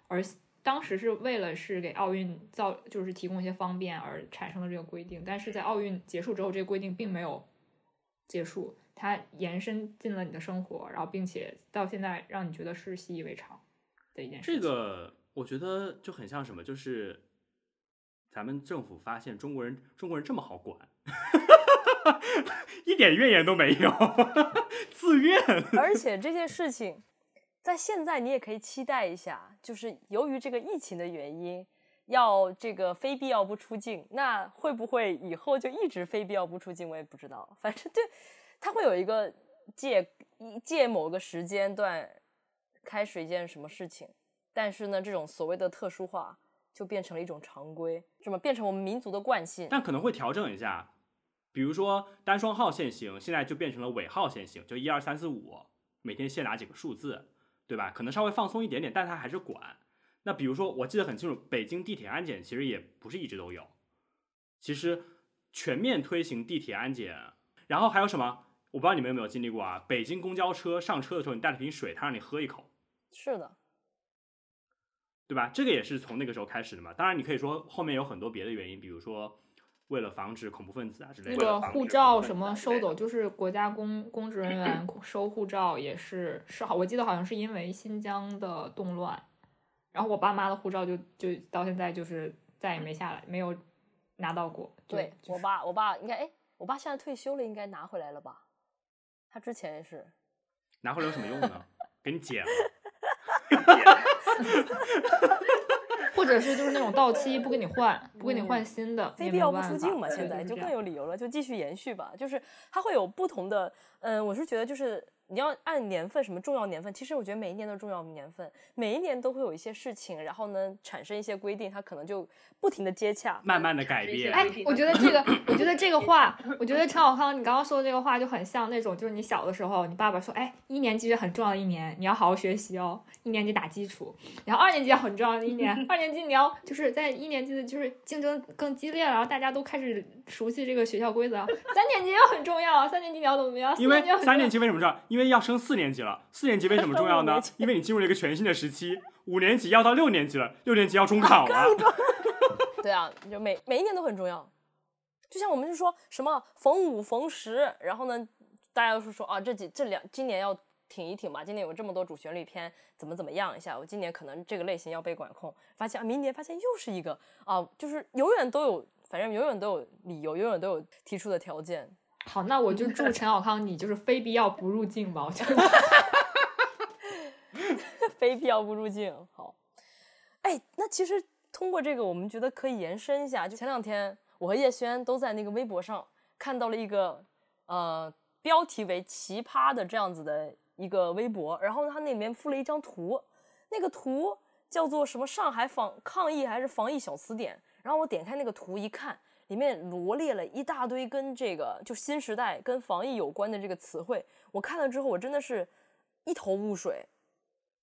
而当时是为了是给奥运造，就是提供一些方便而产生的这个规定。但是在奥运结束之后，这个规定并没有结束，它延伸进了你的生活，然后并且到现在让你觉得是习以为常的一件事。这个我觉得就很像什么，就是咱们政府发现中国人中国人这么好管。一点怨言都没有，自愿。而且这件事情，在现在你也可以期待一下，就是由于这个疫情的原因，要这个非必要不出境，那会不会以后就一直非必要不出境？我也不知道。反正对，他会有一个借借某个时间段开始一件什么事情，但是呢，这种所谓的特殊化就变成了一种常规，什么变成我们民族的惯性，但可能会调整一下。比如说单双号限行，现在就变成了尾号限行，就一二三四五，每天限哪几个数字，对吧？可能稍微放松一点点，但它还是管。那比如说，我记得很清楚，北京地铁安检其实也不是一直都有，其实全面推行地铁安检，然后还有什么？我不知道你们有没有经历过啊？北京公交车上车的时候，你带了瓶水，他让你喝一口，是的，对吧？这个也是从那个时候开始的嘛。当然，你可以说后面有很多别的原因，比如说为了防止恐怖分子啊之类的。那个护照什么收走，就是国家公公职人员 收护照也是是好，我记得好像是因为新疆的动乱，然后我爸妈的护照就就到现在就是再也没下来，没有拿到过。对、就是、我爸，我爸应该哎，我爸现在退休了，应该拿回来了吧？他之前也是，拿回来有什么用呢？给你剪了，或者是就是那种到期不给你换，不给你换新的，非必要不出镜嘛。现在就更有理由了，就继续延续吧。就是它会有不同的，嗯，我是觉得就是。你要按年份，什么重要年份？其实我觉得每一年都是重要年份，每一年都会有一些事情，然后呢产生一些规定，它可能就不停的接洽，慢慢的改变。哎，我觉得这个，我觉得这个话，我觉得陈小康你刚刚说的这个话就很像那种，就是你小的时候，你爸爸说，哎，一年级是很重要的一年，你要好好学习哦，一年级打基础，然后二年级很重要的一年，二年级你要就是在一年级的就是竞争更激烈了，然后大家都开始熟悉这个学校规则，三年级也很重要，三年级你要怎么样？因为三年级为什么重要？因为要升四年级。了，四年级为什么重要呢？因为你进入了一个全新的时期。五年级要到六年级了，六年级要中考了。对啊，就每每一年都很重要。就像我们就说什么逢五逢十，然后呢，大家都是说啊，这几这两今年要挺一挺吧。今年有这么多主旋律片，怎么怎么样一下？我今年可能这个类型要被管控。发现啊，明年发现又是一个啊，就是永远都有，反正永远都有理由，永远都有提出的条件。好，那我就祝陈 小康你就是非必要不入境吧。我觉得，非必要不入境。好，哎，那其实通过这个，我们觉得可以延伸一下。就前两天，我和叶轩都在那个微博上看到了一个呃标题为“奇葩”的这样子的一个微博，然后他那里面附了一张图，那个图叫做什么“上海防抗疫还是防疫小词典”。然后我点开那个图一看。里面罗列了一大堆跟这个就新时代跟防疫有关的这个词汇，我看了之后，我真的是一头雾水。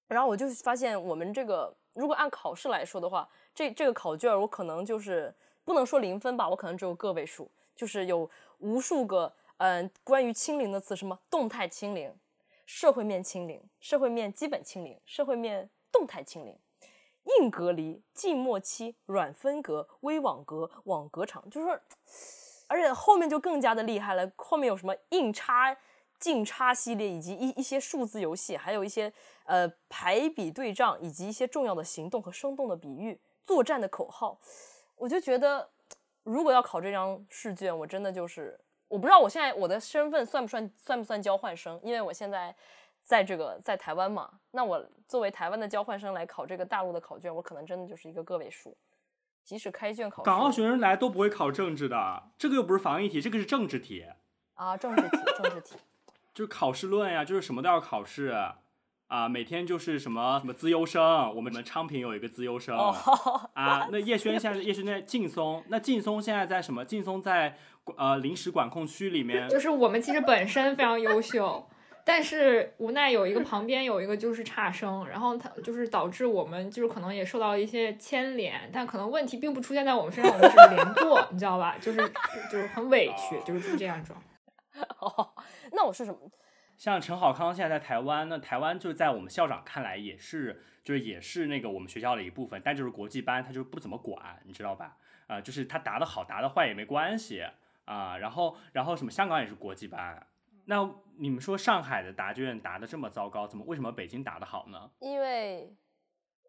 然后我就发现，我们这个如果按考试来说的话，这这个考卷我可能就是不能说零分吧，我可能只有个位数，就是有无数个嗯、关于清零的词，什么动态清零、社会面清零、社会面基本清零、社会面动态清零。硬隔离、静默期、软分隔、微网格、网格场，就是说，而且后面就更加的厉害了。后面有什么硬插、静插系列，以及一一些数字游戏，还有一些呃排比对仗，以及一些重要的行动和生动的比喻、作战的口号。我就觉得，如果要考这张试卷，我真的就是我不知道我现在我的身份算不算算不算交换生，因为我现在。在这个在台湾嘛，那我作为台湾的交换生来考这个大陆的考卷，我可能真的就是一个个位数。即使开卷考试，港澳学生来都不会考政治的，这个又不是防疫题，这个是政治题啊，政治题，政治题，就是考试论呀，就是什么都要考试啊，每天就是什么什么资优生，我们昌平有一个资优生、oh, 啊，那叶轩现在叶轩在劲松，那劲松现在在什么？劲松在呃临时管控区里面，就是我们其实本身非常优秀。但是无奈有一个旁边有一个就是差生，然后他就是导致我们就是可能也受到了一些牵连，但可能问题并不出现在我们身上，我们只是连坐，你知道吧？就是就是很委屈，就是这样状。哦，那我是什么？像陈好康现在在台湾，那台湾就在我们校长看来也是就是也是那个我们学校的一部分，但就是国际班，他就不怎么管，你知道吧？啊、呃，就是他答的好答的坏也没关系啊、呃，然后然后什么香港也是国际班。那你们说上海的答卷答的这么糟糕，怎么为什么北京答的好呢？因为，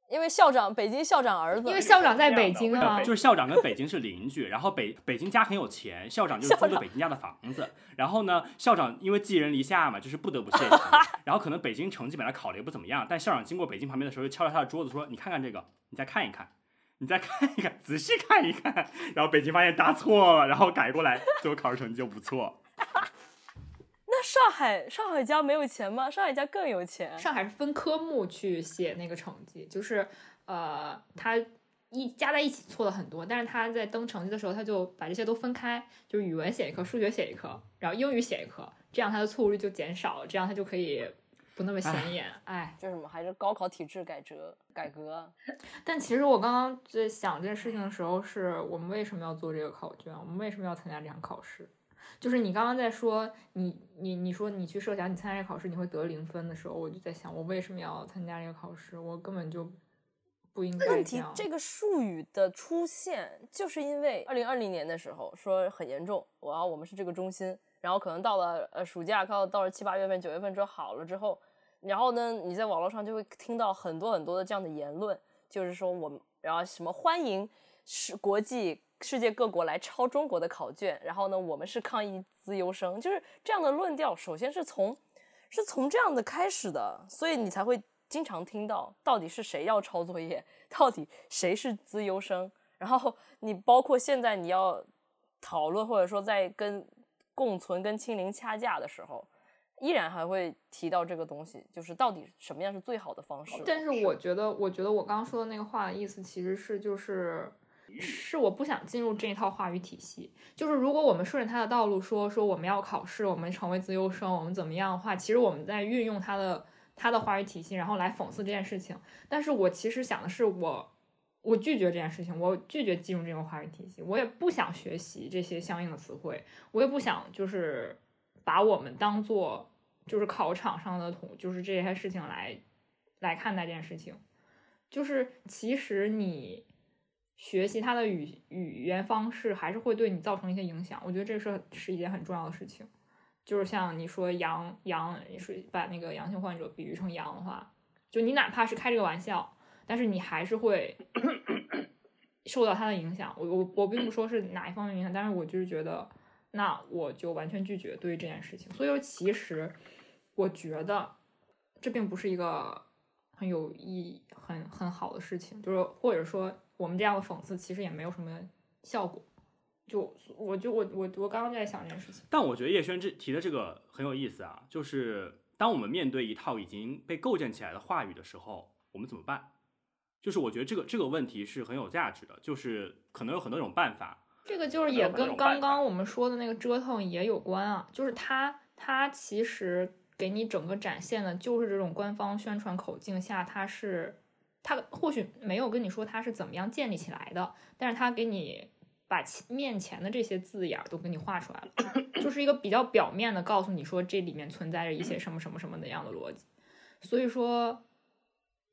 因为校长北京校长儿子，因为校长在北京啊，就是校长跟北京是邻居，然后北北京家很有钱，校长就租了北京家的房子，然后呢，校长因为寄人篱下嘛，就是不得不谢题，然后可能北京成绩本来考的也不怎么样，但校长经过北京旁边的时候，就敲了他的桌子说：“你看看这个，你再看一看，你再看一看，仔细看一看。”然后北京发现答错了，然后改过来，最后考试成绩就不错。那上海上海家没有钱吗？上海家更有钱。上海是分科目去写那个成绩，就是呃，他一加在一起错了很多，但是他在登成绩的时候，他就把这些都分开，就是语文写一科，数学写一科，然后英语写一科，这样他的错误率就减少了，这样他就可以不那么显眼。哎，就什么还是高考体制改革改革。但其实我刚刚在想这件事情的时候，是我们为什么要做这个考卷？我们为什么要参加这场考试？就是你刚刚在说你你你说你去设想你参加这个考试你会得零分的时候，我就在想我为什么要参加这个考试？我根本就。不应该。问题这个术语的出现，就是因为二零二零年的时候说很严重，我要我们是这个中心，然后可能到了呃暑假，到到了七八月份、九月份之后好了之后，然后呢，你在网络上就会听到很多很多的这样的言论，就是说我们然后什么欢迎是国际世界各国来抄中国的考卷，然后呢，我们是抗议资优生，就是这样的论调，首先是从是从这样的开始的，所以你才会。经常听到到底是谁要抄作业，到底谁是资优生，然后你包括现在你要讨论或者说在跟共存跟清零掐架的时候，依然还会提到这个东西，就是到底什么样是最好的方式。但是我觉得，我觉得我刚刚说的那个话的意思其实是就是是我不想进入这一套话语体系，就是如果我们顺着他的道路说说我们要考试，我们成为自优生，我们怎么样的话，其实我们在运用他的。他的话语体系，然后来讽刺这件事情。但是我其实想的是我，我拒绝这件事情，我拒绝进入这种话语体系，我也不想学习这些相应的词汇，我也不想就是把我们当做就是考场上的同，就是这些事情来来看待这件事情。就是其实你学习他的语语言方式，还是会对你造成一些影响。我觉得这是是一件很重要的事情。就是像你说阳阳，你说把那个阳性患者比喻成阳的话，就你哪怕是开这个玩笑，但是你还是会 受到他的影响。我我我并不说是哪一方面影响，但是我就是觉得，那我就完全拒绝对于这件事情。所以说，其实我觉得这并不是一个很有意义、很很好的事情。就是或者说，我们这样的讽刺其实也没有什么效果。就我就我我我刚刚在想这件事情，但我觉得叶轩这提的这个很有意思啊，就是当我们面对一套已经被构建起来的话语的时候，我们怎么办？就是我觉得这个这个问题是很有价值的，就是可能有很多种办法。这个就是也跟刚刚我们说的那个折腾也有关啊，就是它它其实给你整个展现的就是这种官方宣传口径下，它是他或许没有跟你说他是怎么样建立起来的，但是他给你。把面前的这些字眼都给你画出来了，就是一个比较表面的告诉你说这里面存在着一些什么什么什么的样的逻辑，所以说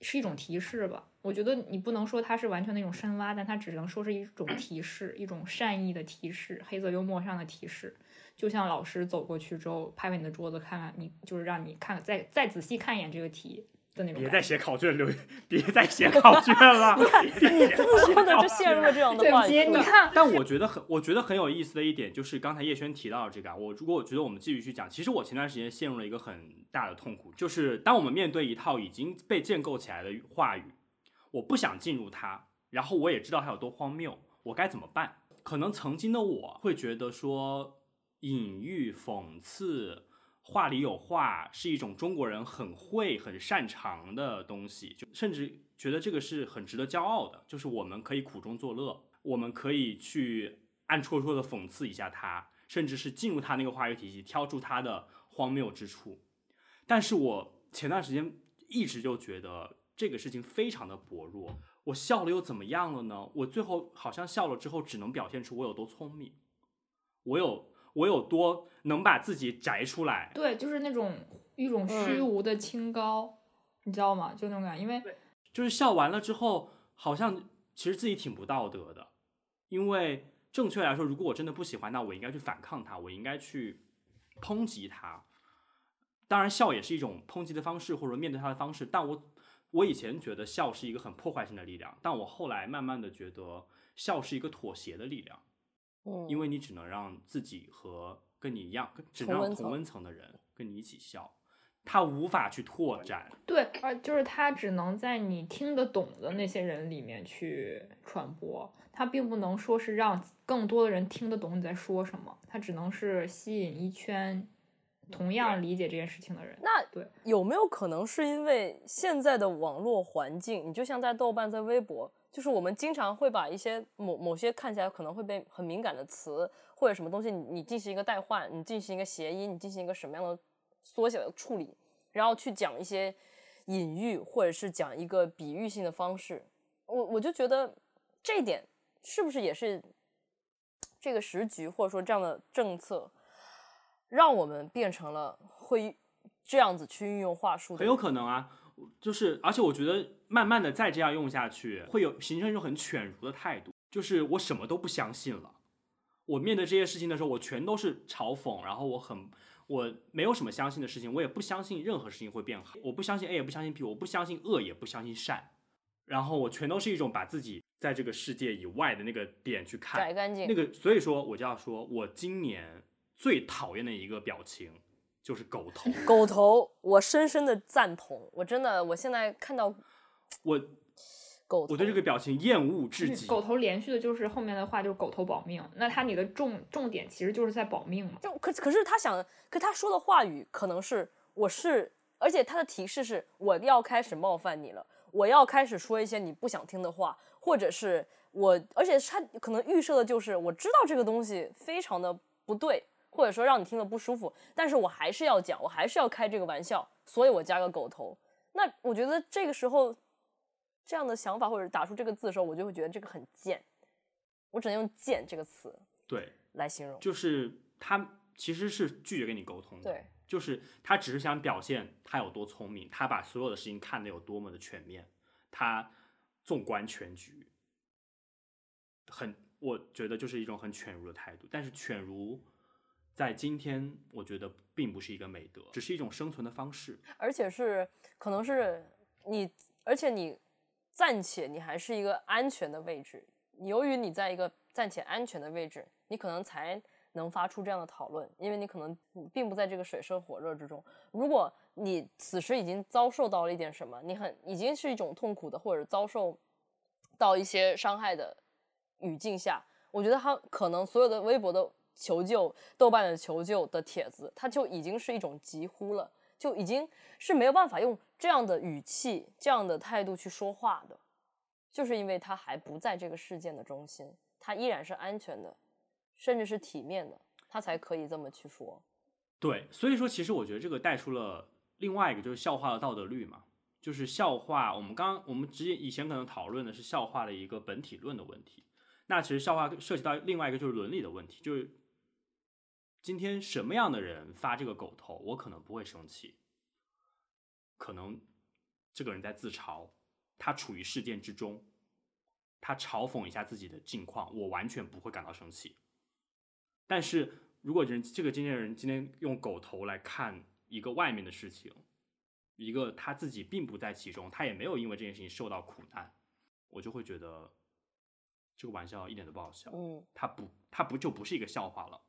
是一种提示吧。我觉得你不能说它是完全那种深挖，但它只能说是一种提示，一种善意的提示，黑色幽默上的提示。就像老师走过去之后拍拍你的桌子，看看你，就是让你看再再仔细看一眼这个题。别再写考卷了，别再写考卷了。你看，你自说的就陷入了这种的话题。你看，但我觉得很，我觉得很有意思的一点就是刚才叶轩提到的这个。我如果我觉得我们继续去讲，其实我前段时间陷入了一个很大的痛苦，就是当我们面对一套已经被建构起来的话语，我不想进入它，然后我也知道它有多荒谬，我该怎么办？可能曾经的我会觉得说隐喻、讽刺。话里有话是一种中国人很会、很擅长的东西，就甚至觉得这个是很值得骄傲的。就是我们可以苦中作乐，我们可以去暗戳戳的讽刺一下他，甚至是进入他那个话语体系，挑出他的荒谬之处。但是我前段时间一直就觉得这个事情非常的薄弱。我笑了又怎么样了呢？我最后好像笑了之后，只能表现出我有多聪明，我有。我有多能把自己摘出来？对，就是那种一种虚无的清高，嗯、你知道吗？就那种感觉，因为就是笑完了之后，好像其实自己挺不道德的。因为正确来说，如果我真的不喜欢，那我应该去反抗他，我应该去抨击他。当然，笑也是一种抨击的方式，或者面对他的方式。但我我以前觉得笑是一个很破坏性的力量，但我后来慢慢的觉得笑是一个妥协的力量。嗯，因为你只能让自己和跟你一样，只能让同温层的人跟你一起笑，他无法去拓展。对，而就是他只能在你听得懂的那些人里面去传播，他并不能说是让更多的人听得懂你在说什么，他只能是吸引一圈同样理解这件事情的人。那对，有没有可能是因为现在的网络环境，你就像在豆瓣、在微博。就是我们经常会把一些某某些看起来可能会被很敏感的词或者什么东西你，进行一个代换，你进行一个谐音，你进行一个什么样的缩写的处理，然后去讲一些隐喻或者是讲一个比喻性的方式，我我就觉得这一点是不是也是这个时局或者说这样的政策，让我们变成了会这样子去运用话术，很有可能啊。就是，而且我觉得慢慢的再这样用下去，会有形成一种很犬儒的态度，就是我什么都不相信了。我面对这些事情的时候，我全都是嘲讽，然后我很我没有什么相信的事情，我也不相信任何事情会变好，我不相信 A 也不相信 B，我不相信恶也不相信善，然后我全都是一种把自己在这个世界以外的那个点去看，改干净。那个，所以说我就要说，我今年最讨厌的一个表情。就是狗头，狗头，我深深的赞同。我真的，我现在看到我狗，我对这个表情厌恶至极。狗头连续的就是后面的话就是狗头保命，那他你的重重点其实就是在保命嘛。就可可是他想，可他说的话语可能是我是，而且他的提示是我要开始冒犯你了，我要开始说一些你不想听的话，或者是我，而且他可能预设的就是我知道这个东西非常的不对。或者说让你听了不舒服，但是我还是要讲，我还是要开这个玩笑，所以我加个狗头。那我觉得这个时候这样的想法或者打出这个字的时候，我就会觉得这个很贱，我只能用“贱”这个词对来形容。就是他其实是拒绝跟你沟通的，对，就是他只是想表现他有多聪明，他把所有的事情看得有多么的全面，他纵观全局，很，我觉得就是一种很犬儒的态度，但是犬儒。在今天，我觉得并不是一个美德，只是一种生存的方式，而且是可能是你，而且你暂且你还是一个安全的位置。由于你在一个暂且安全的位置，你可能才能发出这样的讨论，因为你可能并不在这个水深火热之中。如果你此时已经遭受到了一点什么，你很已经是一种痛苦的，或者遭受到一些伤害的语境下，我觉得他可能所有的微博的。求救，豆瓣的求救的帖子，它就已经是一种疾呼了，就已经是没有办法用这样的语气、这样的态度去说话的，就是因为他还不在这个事件的中心，他依然是安全的，甚至是体面的，他才可以这么去说。对，所以说其实我觉得这个带出了另外一个就是笑话的道德律嘛，就是笑话，我们刚我们直接以前可能讨论的是笑话的一个本体论的问题，那其实笑话涉及到另外一个就是伦理的问题，就是。今天什么样的人发这个狗头，我可能不会生气。可能这个人在自嘲，他处于事件之中，他嘲讽一下自己的境况，我完全不会感到生气。但是如果人这个经纪人今天用狗头来看一个外面的事情，一个他自己并不在其中，他也没有因为这件事情受到苦难，我就会觉得这个玩笑一点都不好笑。嗯，他不，他不就不是一个笑话了。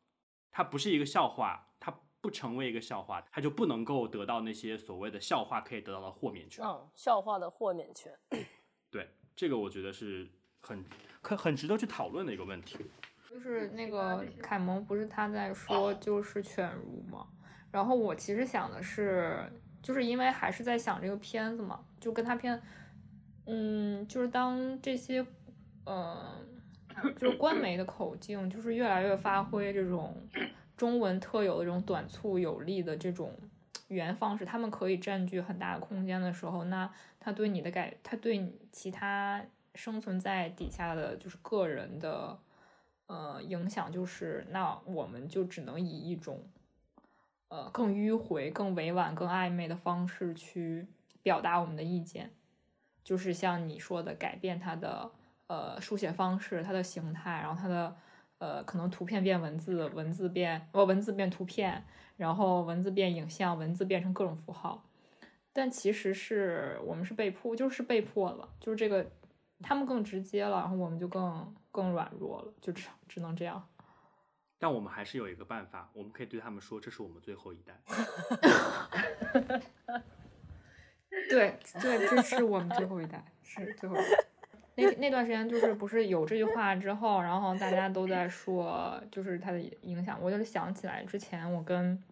它不是一个笑话，它不成为一个笑话，它就不能够得到那些所谓的笑话可以得到的豁免权。嗯，笑话的豁免权。对，这个我觉得是很可很值得去讨论的一个问题。就是那个凯蒙不是他在说就是犬儒吗？然后我其实想的是，就是因为还是在想这个片子嘛，就跟他片，嗯，就是当这些，嗯、呃。就是官媒的口径，就是越来越发挥这种中文特有的这种短促有力的这种语言方式，他们可以占据很大的空间的时候，那他对你的改，他对其他生存在底下的就是个人的呃影响，就是那我们就只能以一种呃更迂回、更委婉、更暧昧的方式去表达我们的意见，就是像你说的，改变他的。呃，书写方式，它的形态，然后它的呃，可能图片变文字，文字变呃，文字变图片，然后文字变影像，文字变成各种符号。但其实是我们是被迫，就是被迫了，就是这个他们更直接了，然后我们就更更软弱了，就只只能这样。但我们还是有一个办法，我们可以对他们说，这是我们最后一代。对对，这是我们最后一代，是最后一代。那那段时间就是不是有这句话之后，然后大家都在说，就是它的影响。我就想起来之前我跟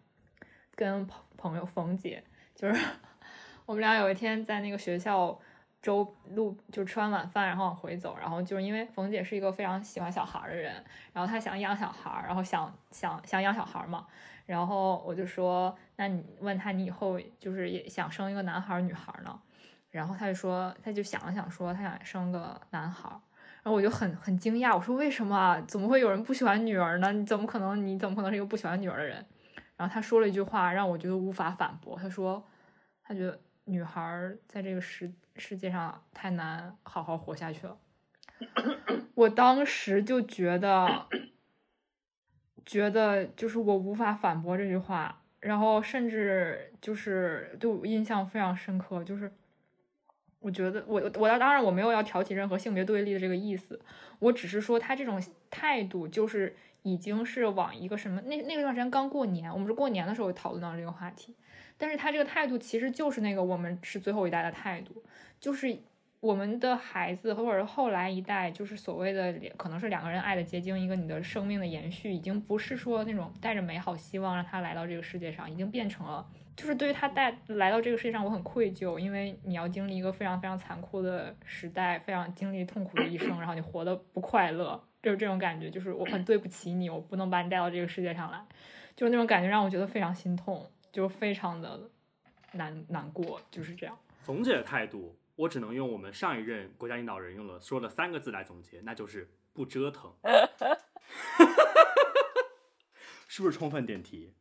跟朋朋友冯姐，就是 我们俩有一天在那个学校周路就吃完晚饭，然后往回走，然后就是因为冯姐是一个非常喜欢小孩的人，然后她想养小孩，然后想想想养小孩嘛，然后我就说，那你问她你以后就是也想生一个男孩女孩呢？然后他就说，他就想了想说，他想生个男孩，然后我就很很惊讶，我说为什么？怎么会有人不喜欢女儿呢？你怎么可能？你怎么可能是一个不喜欢女儿的人？然后他说了一句话，让我觉得无法反驳，他说，他觉得女孩在这个世。世界上太难好好活下去了，我当时就觉得，觉得就是我无法反驳这句话，然后甚至就是对我印象非常深刻，就是我觉得我我要当然我没有要挑起任何性别对立的这个意思，我只是说他这种态度就是已经是往一个什么那那个段时间刚过年，我们是过年的时候讨论到这个话题。但是他这个态度其实就是那个我们是最后一代的态度，就是我们的孩子或者是后来一代，就是所谓的可能是两个人爱的结晶，一个你的生命的延续，已经不是说那种带着美好希望让他来到这个世界上，已经变成了就是对于他带来到这个世界上，我很愧疚，因为你要经历一个非常非常残酷的时代，非常经历痛苦的一生，然后你活得不快乐，就是这种感觉，就是我很对不起你，我不能把你带到这个世界上来，就是那种感觉让我觉得非常心痛。就非常的难难过，就是这样。冯姐的态度，我只能用我们上一任国家领导人用了说了三个字来总结，那就是不折腾。是不是充分点题？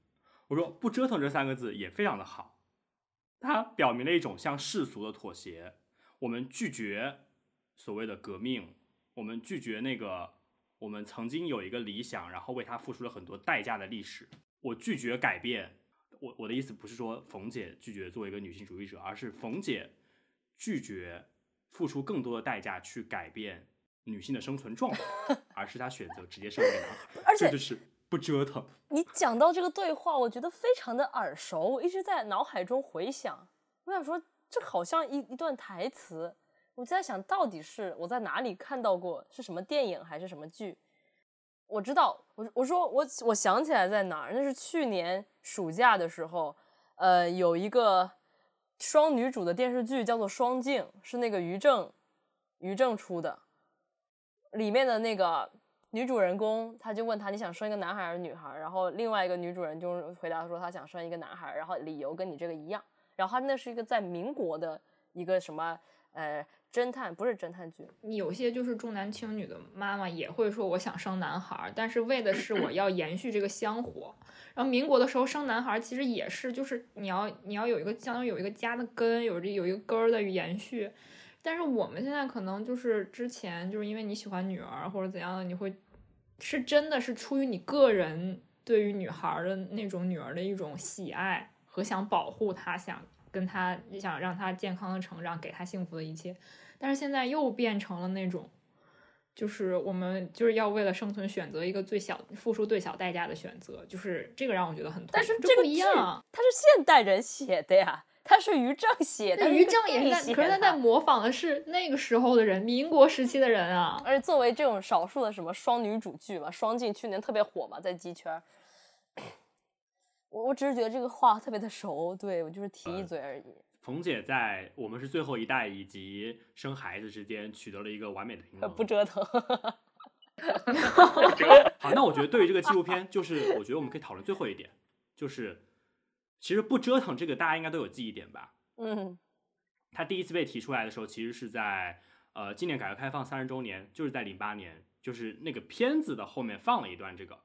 我说不折腾这三个字也非常的好，它表明了一种向世俗的妥协。我们拒绝所谓的革命，我们拒绝那个我们曾经有一个理想，然后为它付出了很多代价的历史。我拒绝改变。我我的意思不是说冯姐拒绝做一个女性主义者，而是冯姐拒绝付出更多的代价去改变女性的生存状况，而是她选择直接生一个男孩，而且这就是不折腾。你讲到这个对话，我觉得非常的耳熟，我一直在脑海中回想。我想说，这好像一一段台词，我在想到底是我在哪里看到过，是什么电影还是什么剧？我知道，我我说我我想起来在哪儿，那是去年暑假的时候，呃，有一个双女主的电视剧叫做《双镜》，是那个于正于正出的，里面的那个女主人公，她就问他你想生一个男孩还是女孩，然后另外一个女主人就回答说她想生一个男孩，然后理由跟你这个一样，然后她那是一个在民国的一个什么呃。侦探不是侦探剧，有些就是重男轻女的妈妈也会说我想生男孩，但是为的是我要延续这个香火。然后民国的时候生男孩其实也是，就是你要你要有一个相当于有一个家的根，有这有一个根儿的延续。但是我们现在可能就是之前就是因为你喜欢女儿或者怎样的，你会是真的是出于你个人对于女孩的那种女儿的一种喜爱和想保护她，想跟他想让他健康的成长，给他幸福的一切。但是现在又变成了那种，就是我们就是要为了生存选择一个最小付出最小代价的选择，就是这个让我觉得很痛。但是这个一样，他是现代人写的呀，他是于正写的，于正也是在，可是他在模仿的是那个时候的人，民国时期的人啊。而且作为这种少数的什么双女主剧嘛，双镜去年特别火嘛，在机圈。我我只是觉得这个话特别的熟，对，我就是提一嘴而已。嗯冯姐在《我们是最后一代》以及生孩子之间取得了一个完美的平衡，不折腾。好，那我觉得对于这个纪录片，就是我觉得我们可以讨论最后一点，就是其实不折腾这个大家应该都有记忆点吧？嗯，他第一次被提出来的时候，其实是在呃今年改革开放三十周年，就是在零八年，就是那个片子的后面放了一段这个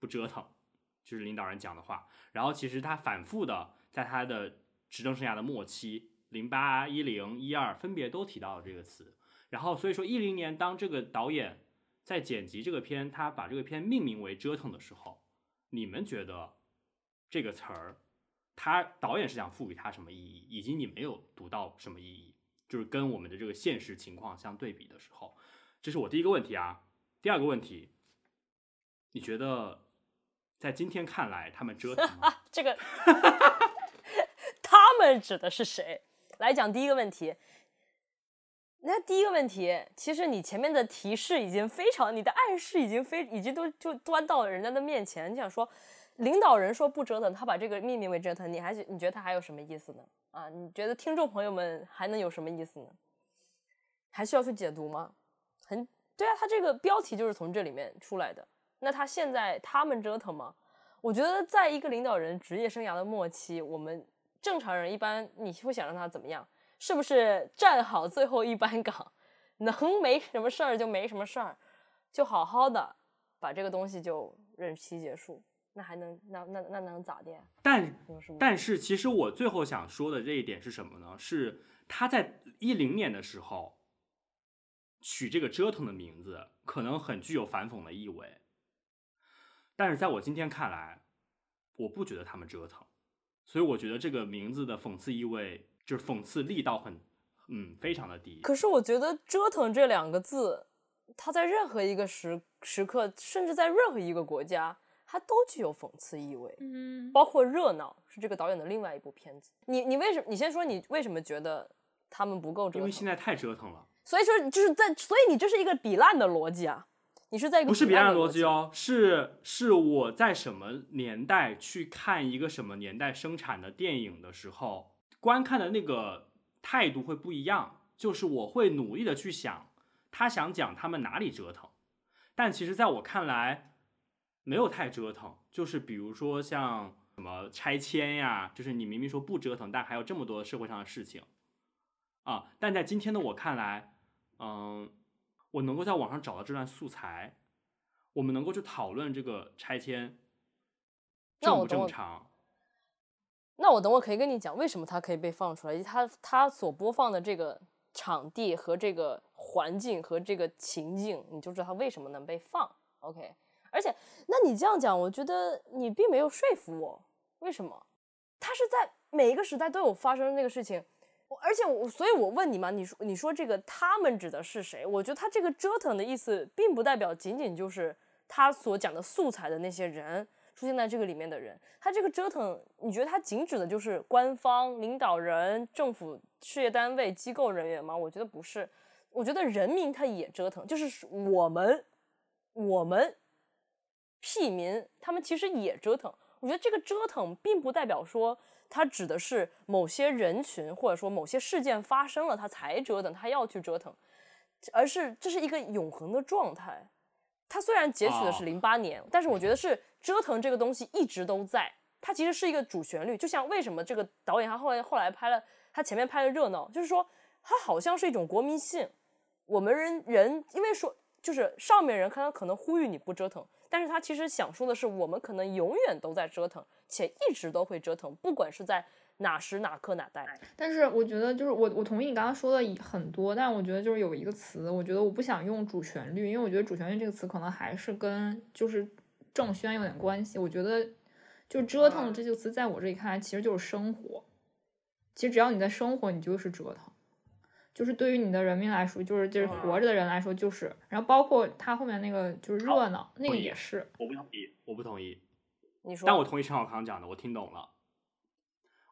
不折腾，就是领导人讲的话。然后其实他反复的在他的。执政生涯的末期，零八、一零、一二分别都提到了这个词。然后，所以说一零年当这个导演在剪辑这个片，他把这个片命名为“折腾”的时候，你们觉得这个词儿，他导演是想赋予它什么意义，以及你没有读到什么意义？就是跟我们的这个现实情况相对比的时候，这是我第一个问题啊。第二个问题，你觉得在今天看来，他们折腾吗？这个。他们指的是谁？来讲第一个问题。那第一个问题，其实你前面的提示已经非常，你的暗示已经非已经都就端到人家的面前。你想说，领导人说不折腾，他把这个命名为折腾，你还你觉得他还有什么意思呢？啊，你觉得听众朋友们还能有什么意思呢？还需要去解读吗？很对啊，他这个标题就是从这里面出来的。那他现在他们折腾吗？我觉得，在一个领导人职业生涯的末期，我们正常人一般你会想让他怎么样？是不是站好最后一班岗，能没什么事儿就没什么事儿，就好好的把这个东西就任期结束？那还能那那那能咋的？但但是，其实我最后想说的这一点是什么呢？是他在一零年的时候取这个“折腾”的名字，可能很具有反讽的意味。但是在我今天看来，我不觉得他们折腾，所以我觉得这个名字的讽刺意味就是讽刺力道很，嗯，非常的低。可是我觉得“折腾”这两个字，它在任何一个时时刻，甚至在任何一个国家，它都具有讽刺意味。嗯，包括《热闹》是这个导演的另外一部片子。你你为什么？你先说你为什么觉得他们不够折腾？因为现在太折腾了。所以说就是在，所以你这是一个比烂的逻辑啊。你是在一个不是别人的逻辑哦，是是我在什么年代去看一个什么年代生产的电影的时候，观看的那个态度会不一样。就是我会努力的去想，他想讲他们哪里折腾，但其实在我看来，没有太折腾。就是比如说像什么拆迁呀，就是你明明说不折腾，但还有这么多社会上的事情啊。但在今天的我看来，嗯。我能够在网上找到这段素材，我们能够去讨论这个拆迁正不正常？那我等会可以跟你讲为什么它可以被放出来，以及它它所播放的这个场地和这个环境和这个情境，你就知道它为什么能被放。OK，而且那你这样讲，我觉得你并没有说服我。为什么？它是在每一个时代都有发生那个事情。而且我，所以我问你嘛，你说你说这个他们指的是谁？我觉得他这个折腾的意思，并不代表仅仅就是他所讲的素材的那些人出现在这个里面的人。他这个折腾，你觉得他仅指的就是官方领导人、政府事业单位、机构人员吗？我觉得不是，我觉得人民他也折腾，就是我们我们屁民，他们其实也折腾。我觉得这个折腾并不代表说。它指的是某些人群，或者说某些事件发生了，他才折腾，他要去折腾，而是这是一个永恒的状态。它虽然截取的是零八年，但是我觉得是折腾这个东西一直都在。它其实是一个主旋律，就像为什么这个导演他后来后来拍了，他前面拍的热闹，就是说他好像是一种国民性。我们人人因为说就是上面人可能可能呼吁你不折腾。但是他其实想说的是，我们可能永远都在折腾，且一直都会折腾，不管是在哪时哪刻哪代。但是我觉得，就是我我同意你刚刚说的很多，但是我觉得就是有一个词，我觉得我不想用主旋律，因为我觉得主旋律这个词可能还是跟就是政宣有点关系。我觉得就折腾这个词，在我这里看来，其实就是生活。其实只要你在生活，你就是折腾。就是对于你的人民来说，就是就是活着的人来说，就是，然后包括他后面那个就是热闹，那个也是。我不同意，我不同意。你说。但我同意陈小康讲的，我听懂了。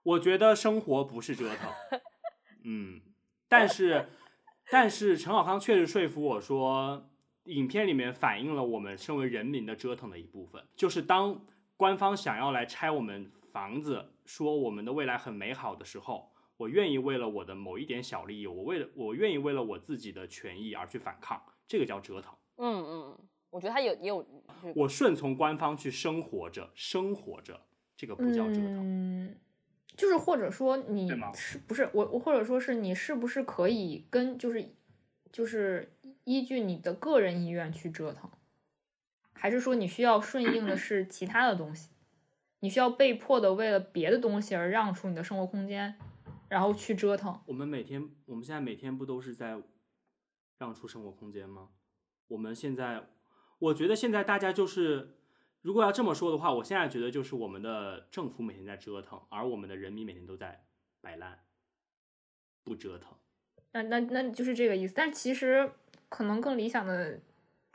我觉得生活不是折腾，嗯，但是但是陈小康确实说服我说，影片里面反映了我们身为人民的折腾的一部分，就是当官方想要来拆我们房子，说我们的未来很美好的时候。我愿意为了我的某一点小利益，我为了我愿意为了我自己的权益而去反抗，这个叫折腾。嗯嗯，我觉得他有也有。我顺从官方去生活着，生活着，这个不叫折腾。嗯，就是或者说你是不是我我或者说是你是不是可以跟就是就是依据你的个人意愿去折腾，还是说你需要顺应的是其他的东西？你需要被迫的为了别的东西而让出你的生活空间？然后去折腾。我们每天，我们现在每天不都是在让出生活空间吗？我们现在，我觉得现在大家就是，如果要这么说的话，我现在觉得就是我们的政府每天在折腾，而我们的人民每天都在摆烂，不折腾。那那那就是这个意思。但其实可能更理想的、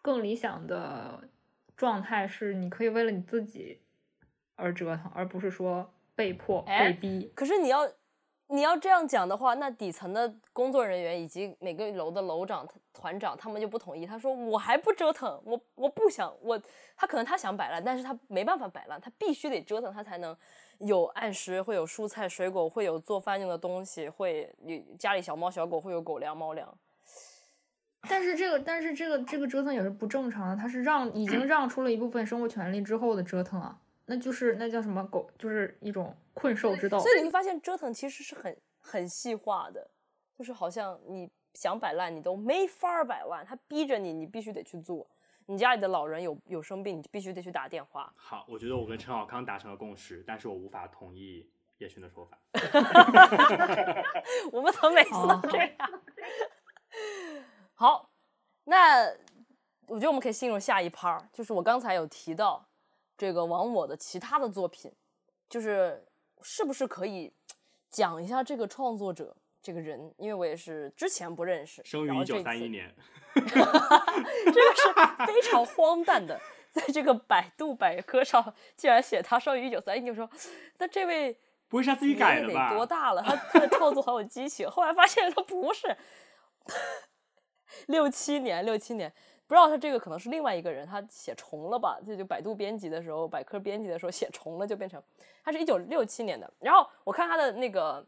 更理想的状态是，你可以为了你自己而折腾，而不是说被迫被逼。可是你要。你要这样讲的话，那底层的工作人员以及每个楼的楼长、团长，他们就不同意。他说：“我还不折腾，我我不想我。”他可能他想摆烂，但是他没办法摆烂，他必须得折腾，他才能有按时会有蔬菜水果，会有做饭用的东西，会你家里小猫小狗会有狗粮猫粮。但是这个，但是这个这个折腾也是不正常的，他是让已经让出了一部分生活权利之后的折腾啊，那就是那叫什么狗，就是一种困兽之斗。所以你会发现折腾其实是很很细化的，就是好像你想摆烂你都没法摆烂，他逼着你，你必须得去做。你家里的老人有有生病，你必须得去打电话。好，我觉得我跟陈小康达成了共识，但是我无法同意叶勋的说法。我们怎么每次都这样？好，那我觉得我们可以进入下一趴，就是我刚才有提到这个王我的其他的作品，就是是不是可以讲一下这个创作者这个人？因为我也是之前不认识，生于一九三一年，这个是非常荒诞的，在这个百度百科上竟然写他生于一九三一年，就说那这位不会是他自己改的吧？多大了？他他的创作好有激情，后来发现他不是。六七年，六七年，不知道他这个可能是另外一个人，他写重了吧？这就百度编辑的时候，百科编辑的时候写重了，就变成他是一九六七年的。然后我看他的那个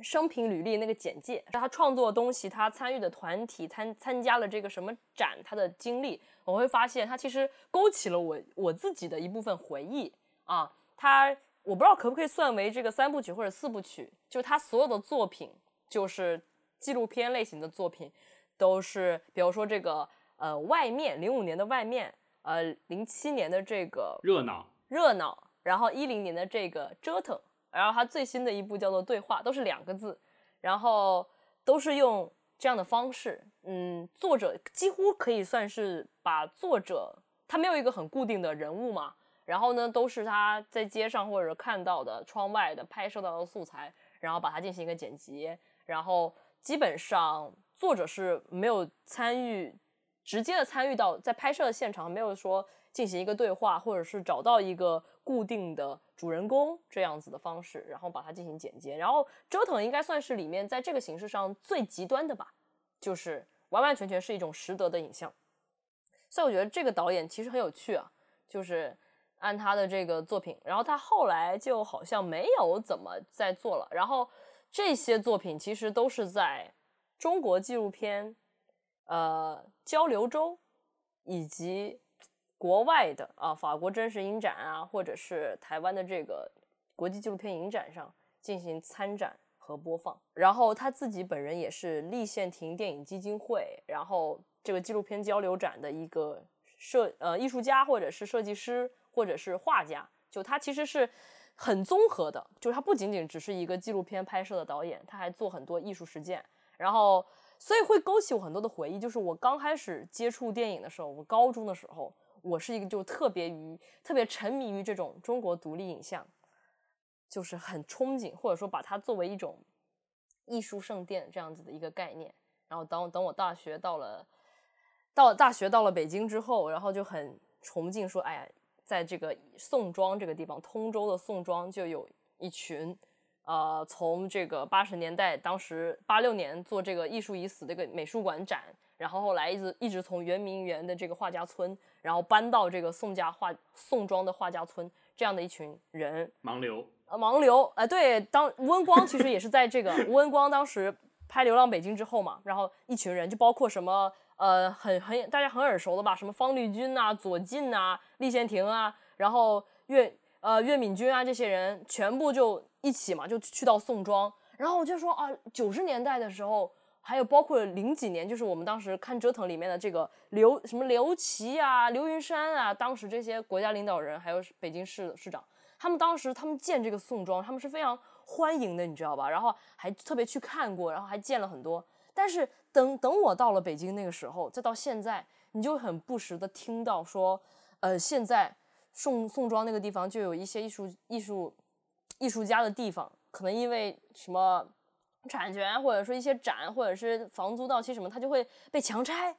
生平履历那个简介，他创作东西，他参与的团体，参参加了这个什么展，他的经历，我会发现他其实勾起了我我自己的一部分回忆啊。他我不知道可不可以算为这个三部曲或者四部曲，就他所有的作品就是纪录片类型的作品。都是，比如说这个，呃，外面零五年的外面，呃，零七年的这个热闹热闹，然后一零年的这个折腾，然后他最新的一部叫做对话，都是两个字，然后都是用这样的方式，嗯，作者几乎可以算是把作者，他没有一个很固定的人物嘛，然后呢，都是他在街上或者看到的窗外的拍摄到的素材，然后把它进行一个剪辑，然后基本上。作者是没有参与，直接的参与到在拍摄的现场，没有说进行一个对话，或者是找到一个固定的主人公这样子的方式，然后把它进行剪接。然后折腾应该算是里面在这个形式上最极端的吧，就是完完全全是一种实得的影像。所以我觉得这个导演其实很有趣啊，就是按他的这个作品，然后他后来就好像没有怎么再做了。然后这些作品其实都是在。中国纪录片，呃，交流周，以及国外的啊，法国真实影展啊，或者是台湾的这个国际纪录片影展上进行参展和播放。然后他自己本人也是立宪亭电影基金会，然后这个纪录片交流展的一个设呃艺术家，或者是设计师，或者是画家。就他其实是很综合的，就是他不仅仅只是一个纪录片拍摄的导演，他还做很多艺术实践。然后，所以会勾起我很多的回忆。就是我刚开始接触电影的时候，我高中的时候，我是一个就特别于特别沉迷于这种中国独立影像，就是很憧憬，或者说把它作为一种艺术圣殿这样子的一个概念。然后等等我大学到了，到大学到了北京之后，然后就很崇敬，说，哎呀，在这个宋庄这个地方，通州的宋庄就有一群。呃，从这个八十年代，当时八六年做这个艺术已死这个美术馆展，然后后来一直一直从圆明园的这个画家村，然后搬到这个宋家画宋庄的画家村，这样的一群人，盲流，呃，盲流，哎、呃，对，当吴文光其实也是在这个吴文光当时拍《流浪北京》之后嘛，然后一群人就包括什么，呃，很很大家很耳熟的吧，什么方力钧啊、左近啊、立宪亭啊，然后岳呃岳敏君啊这些人全部就。一起嘛，就去到宋庄，然后我就说啊，九十年代的时候，还有包括零几年，就是我们当时看折腾里面的这个刘什么刘琦啊、刘云山啊，当时这些国家领导人，还有北京市市长，他们当时他们建这个宋庄，他们是非常欢迎的，你知道吧？然后还特别去看过，然后还建了很多。但是等等我到了北京那个时候，再到现在，你就很不时的听到说，呃，现在宋宋庄那个地方就有一些艺术艺术。艺术家的地方，可能因为什么产权，或者说一些展，或者是房租到期什么，他就会被强拆，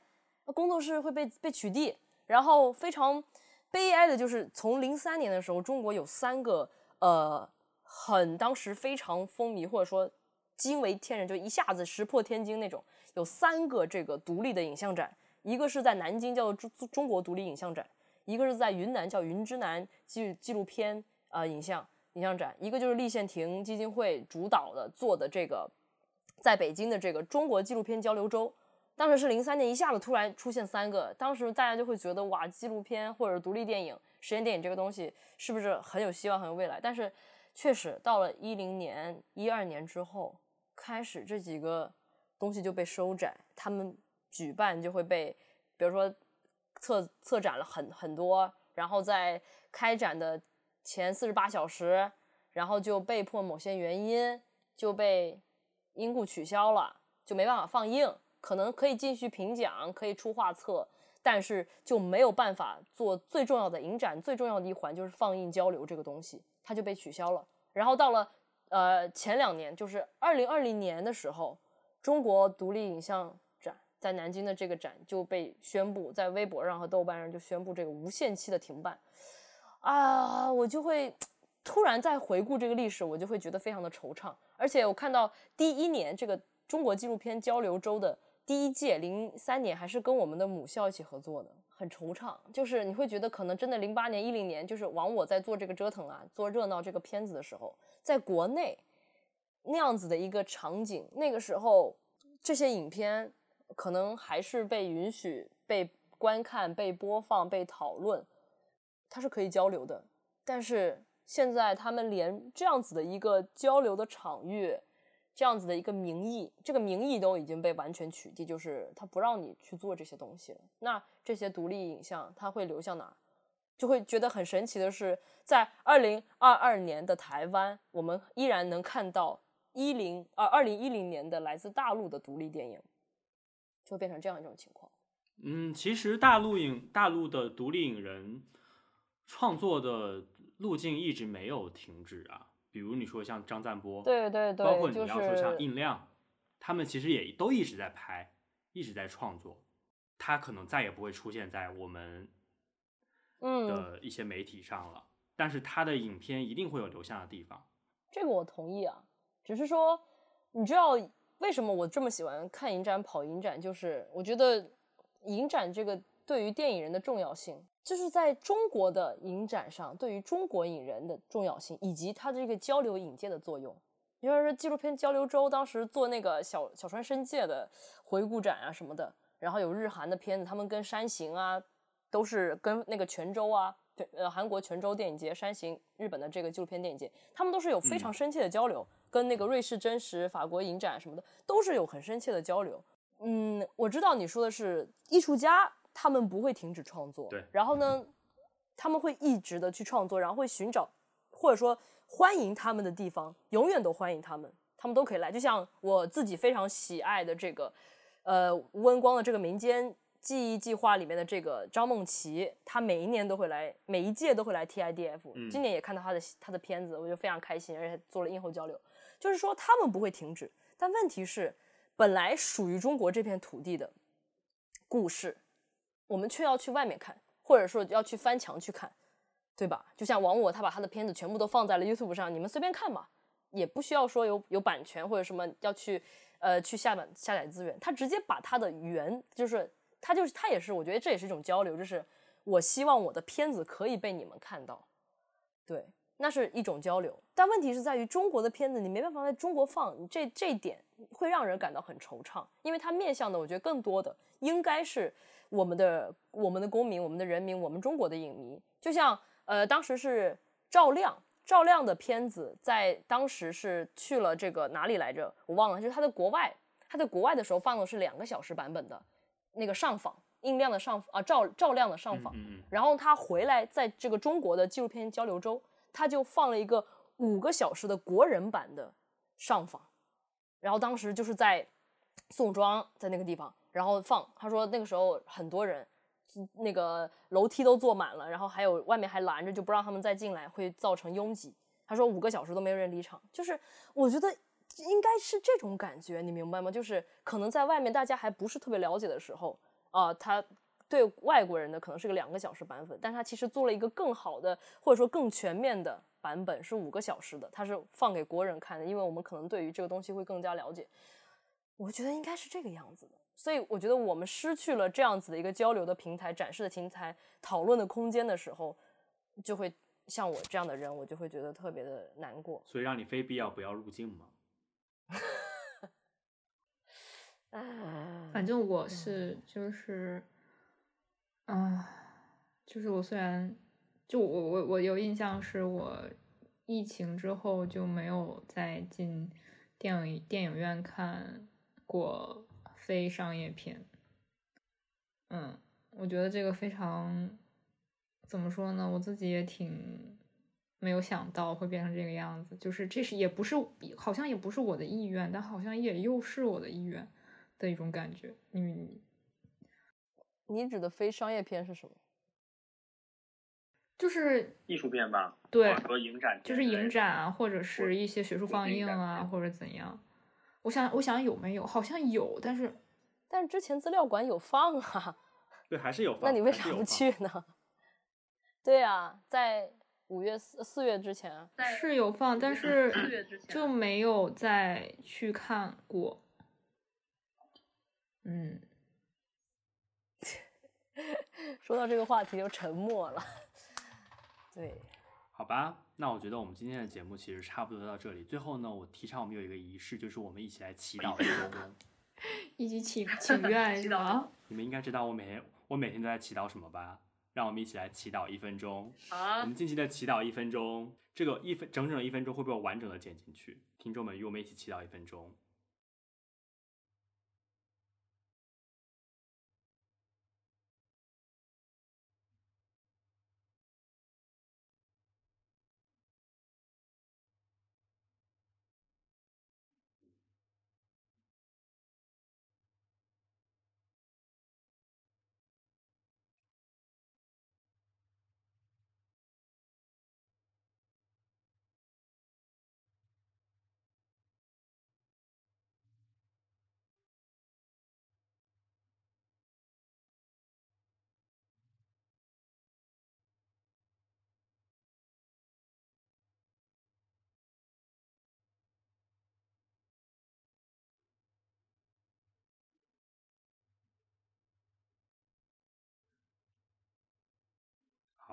工作室会被被取缔。然后非常悲哀的就是，从零三年的时候，中国有三个呃，很当时非常风靡，或者说惊为天人，就一下子石破天惊那种，有三个这个独立的影像展，一个是在南京叫做中中国独立影像展，一个是在云南叫云之南纪纪录片呃影像。影像展，一个就是立宪亭基金会主导的做的这个，在北京的这个中国纪录片交流周，当时是零三年一下子突然出现三个，当时大家就会觉得哇，纪录片或者独立电影、实验电影这个东西是不是很有希望、很有未来？但是确实到了一零年、一二年之后，开始这几个东西就被收窄，他们举办就会被，比如说策策展了很很多，然后在开展的前四十八小时，然后就被迫某些原因就被因故取消了，就没办法放映，可能可以继续评奖，可以出画册，但是就没有办法做最重要的影展，最重要的一环就是放映交流这个东西，它就被取消了。然后到了呃前两年，就是二零二零年的时候，中国独立影像在南京的这个展就被宣布，在微博上和豆瓣上就宣布这个无限期的停办。啊，我就会突然再回顾这个历史，我就会觉得非常的惆怅。而且我看到第一年这个中国纪录片交流周的第一届，零三年还是跟我们的母校一起合作的，很惆怅。就是你会觉得可能真的零八年、一零年，就是往我在做这个折腾啊，做热闹这个片子的时候，在国内那样子的一个场景，那个时候这些影片可能还是被允许被观看、被播放、被讨论。它是可以交流的，但是现在他们连这样子的一个交流的场域，这样子的一个名义，这个名义都已经被完全取缔，就是他不让你去做这些东西。那这些独立影像它会流向哪？就会觉得很神奇的是，在二零二二年的台湾，我们依然能看到一零啊二零一零年的来自大陆的独立电影，就会变成这样一种情况。嗯，其实大陆影大陆的独立影人。创作的路径一直没有停止啊，比如你说像张赞波，对对对，包括你要说像印亮，就是、他们其实也都一直在拍，一直在创作，他可能再也不会出现在我们的一些媒体上了，嗯、但是他的影片一定会有留下的地方。这个我同意啊，只是说，你知道为什么我这么喜欢看影展、跑影展？就是我觉得影展这个对于电影人的重要性。就是在中国的影展上，对于中国影人的重要性，以及它的这个交流引介的作用。比如说纪录片交流周，当时做那个小小川伸介的回顾展啊什么的，然后有日韩的片子，他们跟山行啊，都是跟那个泉州啊，对，呃，韩国泉州电影节、山行日本的这个纪录片电影节，他们都是有非常深切的交流，嗯、跟那个瑞士真实、法国影展什么的，都是有很深切的交流。嗯，我知道你说的是艺术家。他们不会停止创作，对。然后呢，他们会一直的去创作，然后会寻找或者说欢迎他们的地方，永远都欢迎他们，他们都可以来。就像我自己非常喜爱的这个，呃，吴文光的这个民间记忆计划里面的这个张梦琪，他每一年都会来，每一届都会来 TIDF。嗯。今年也看到他的他的片子，我就非常开心，而且做了映后交流。就是说他们不会停止，但问题是，本来属于中国这片土地的故事。我们却要去外面看，或者说要去翻墙去看，对吧？就像王我，他把他的片子全部都放在了 YouTube 上，你们随便看嘛，也不需要说有有版权或者什么要去，呃，去下载下载资源，他直接把他的原，就是他就是他也是，我觉得这也是一种交流，就是我希望我的片子可以被你们看到，对，那是一种交流。但问题是在于中国的片子你没办法在中国放，你这这一点会让人感到很惆怅，因为它面向的我觉得更多的应该是。我们的我们的公民，我们的人民，我们中国的影迷，就像呃，当时是赵亮，赵亮的片子在当时是去了这个哪里来着？我忘了，就是他在国外，他在国外的时候放的是两个小时版本的那个上访，印量的上啊赵赵亮的上访，然后他回来在这个中国的纪录片交流周，他就放了一个五个小时的国人版的上访，然后当时就是在宋庄，在那个地方。然后放，他说那个时候很多人，那个楼梯都坐满了，然后还有外面还拦着，就不让他们再进来，会造成拥挤。他说五个小时都没有人离场，就是我觉得应该是这种感觉，你明白吗？就是可能在外面大家还不是特别了解的时候啊，他对外国人的可能是个两个小时版本，但他其实做了一个更好的或者说更全面的版本，是五个小时的，他是放给国人看的，因为我们可能对于这个东西会更加了解。我觉得应该是这个样子的。所以我觉得我们失去了这样子的一个交流的平台、展示的平台、讨论的空间的时候，就会像我这样的人，我就会觉得特别的难过。所以让你非必要不要入境吗？反正我是就是，嗯，就是我虽然就我我我有印象，是我疫情之后就没有再进电影电影院看过非商业片。嗯，我觉得这个非常怎么说呢？我自己也挺没有想到会变成这个样子。就是这是也不是好像也不是我的意愿，但好像也又是我的意愿。的一种感觉，你你指的非商业片是什么？就是艺术片吧？对，和影展，就是影展啊，或者是一些学术放映啊，或者怎样。我想，我想有没有？好像有，但是但是之前资料馆有放啊。对，还是有 放。那你为啥不去呢？对啊，在五月四四月之前是有放，但是 就没有再去看过。嗯，说到这个话题就沉默了。对，好吧，那我觉得我们今天的节目其实差不多到这里。最后呢，我提倡我们有一个仪式，就是我们一起来祈祷一分钟，一起祈请愿？你们应该知道我每天我每天都在祈祷什么吧？让我们一起来祈祷一分钟。啊，我们静静的祈祷一分钟，这个一分整整的一分钟会被我完整的剪进去。听众们，与我们一起祈祷一分钟。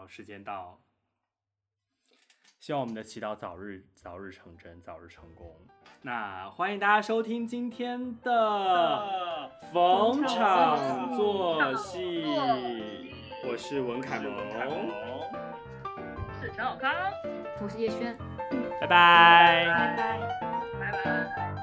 好，时间到，希望我们的祈祷早日早日成真，早日成功。那欢迎大家收听今天的逢场作戏，我是文凯萌，是陈小康，我是叶轩，拜拜，拜拜，拜拜。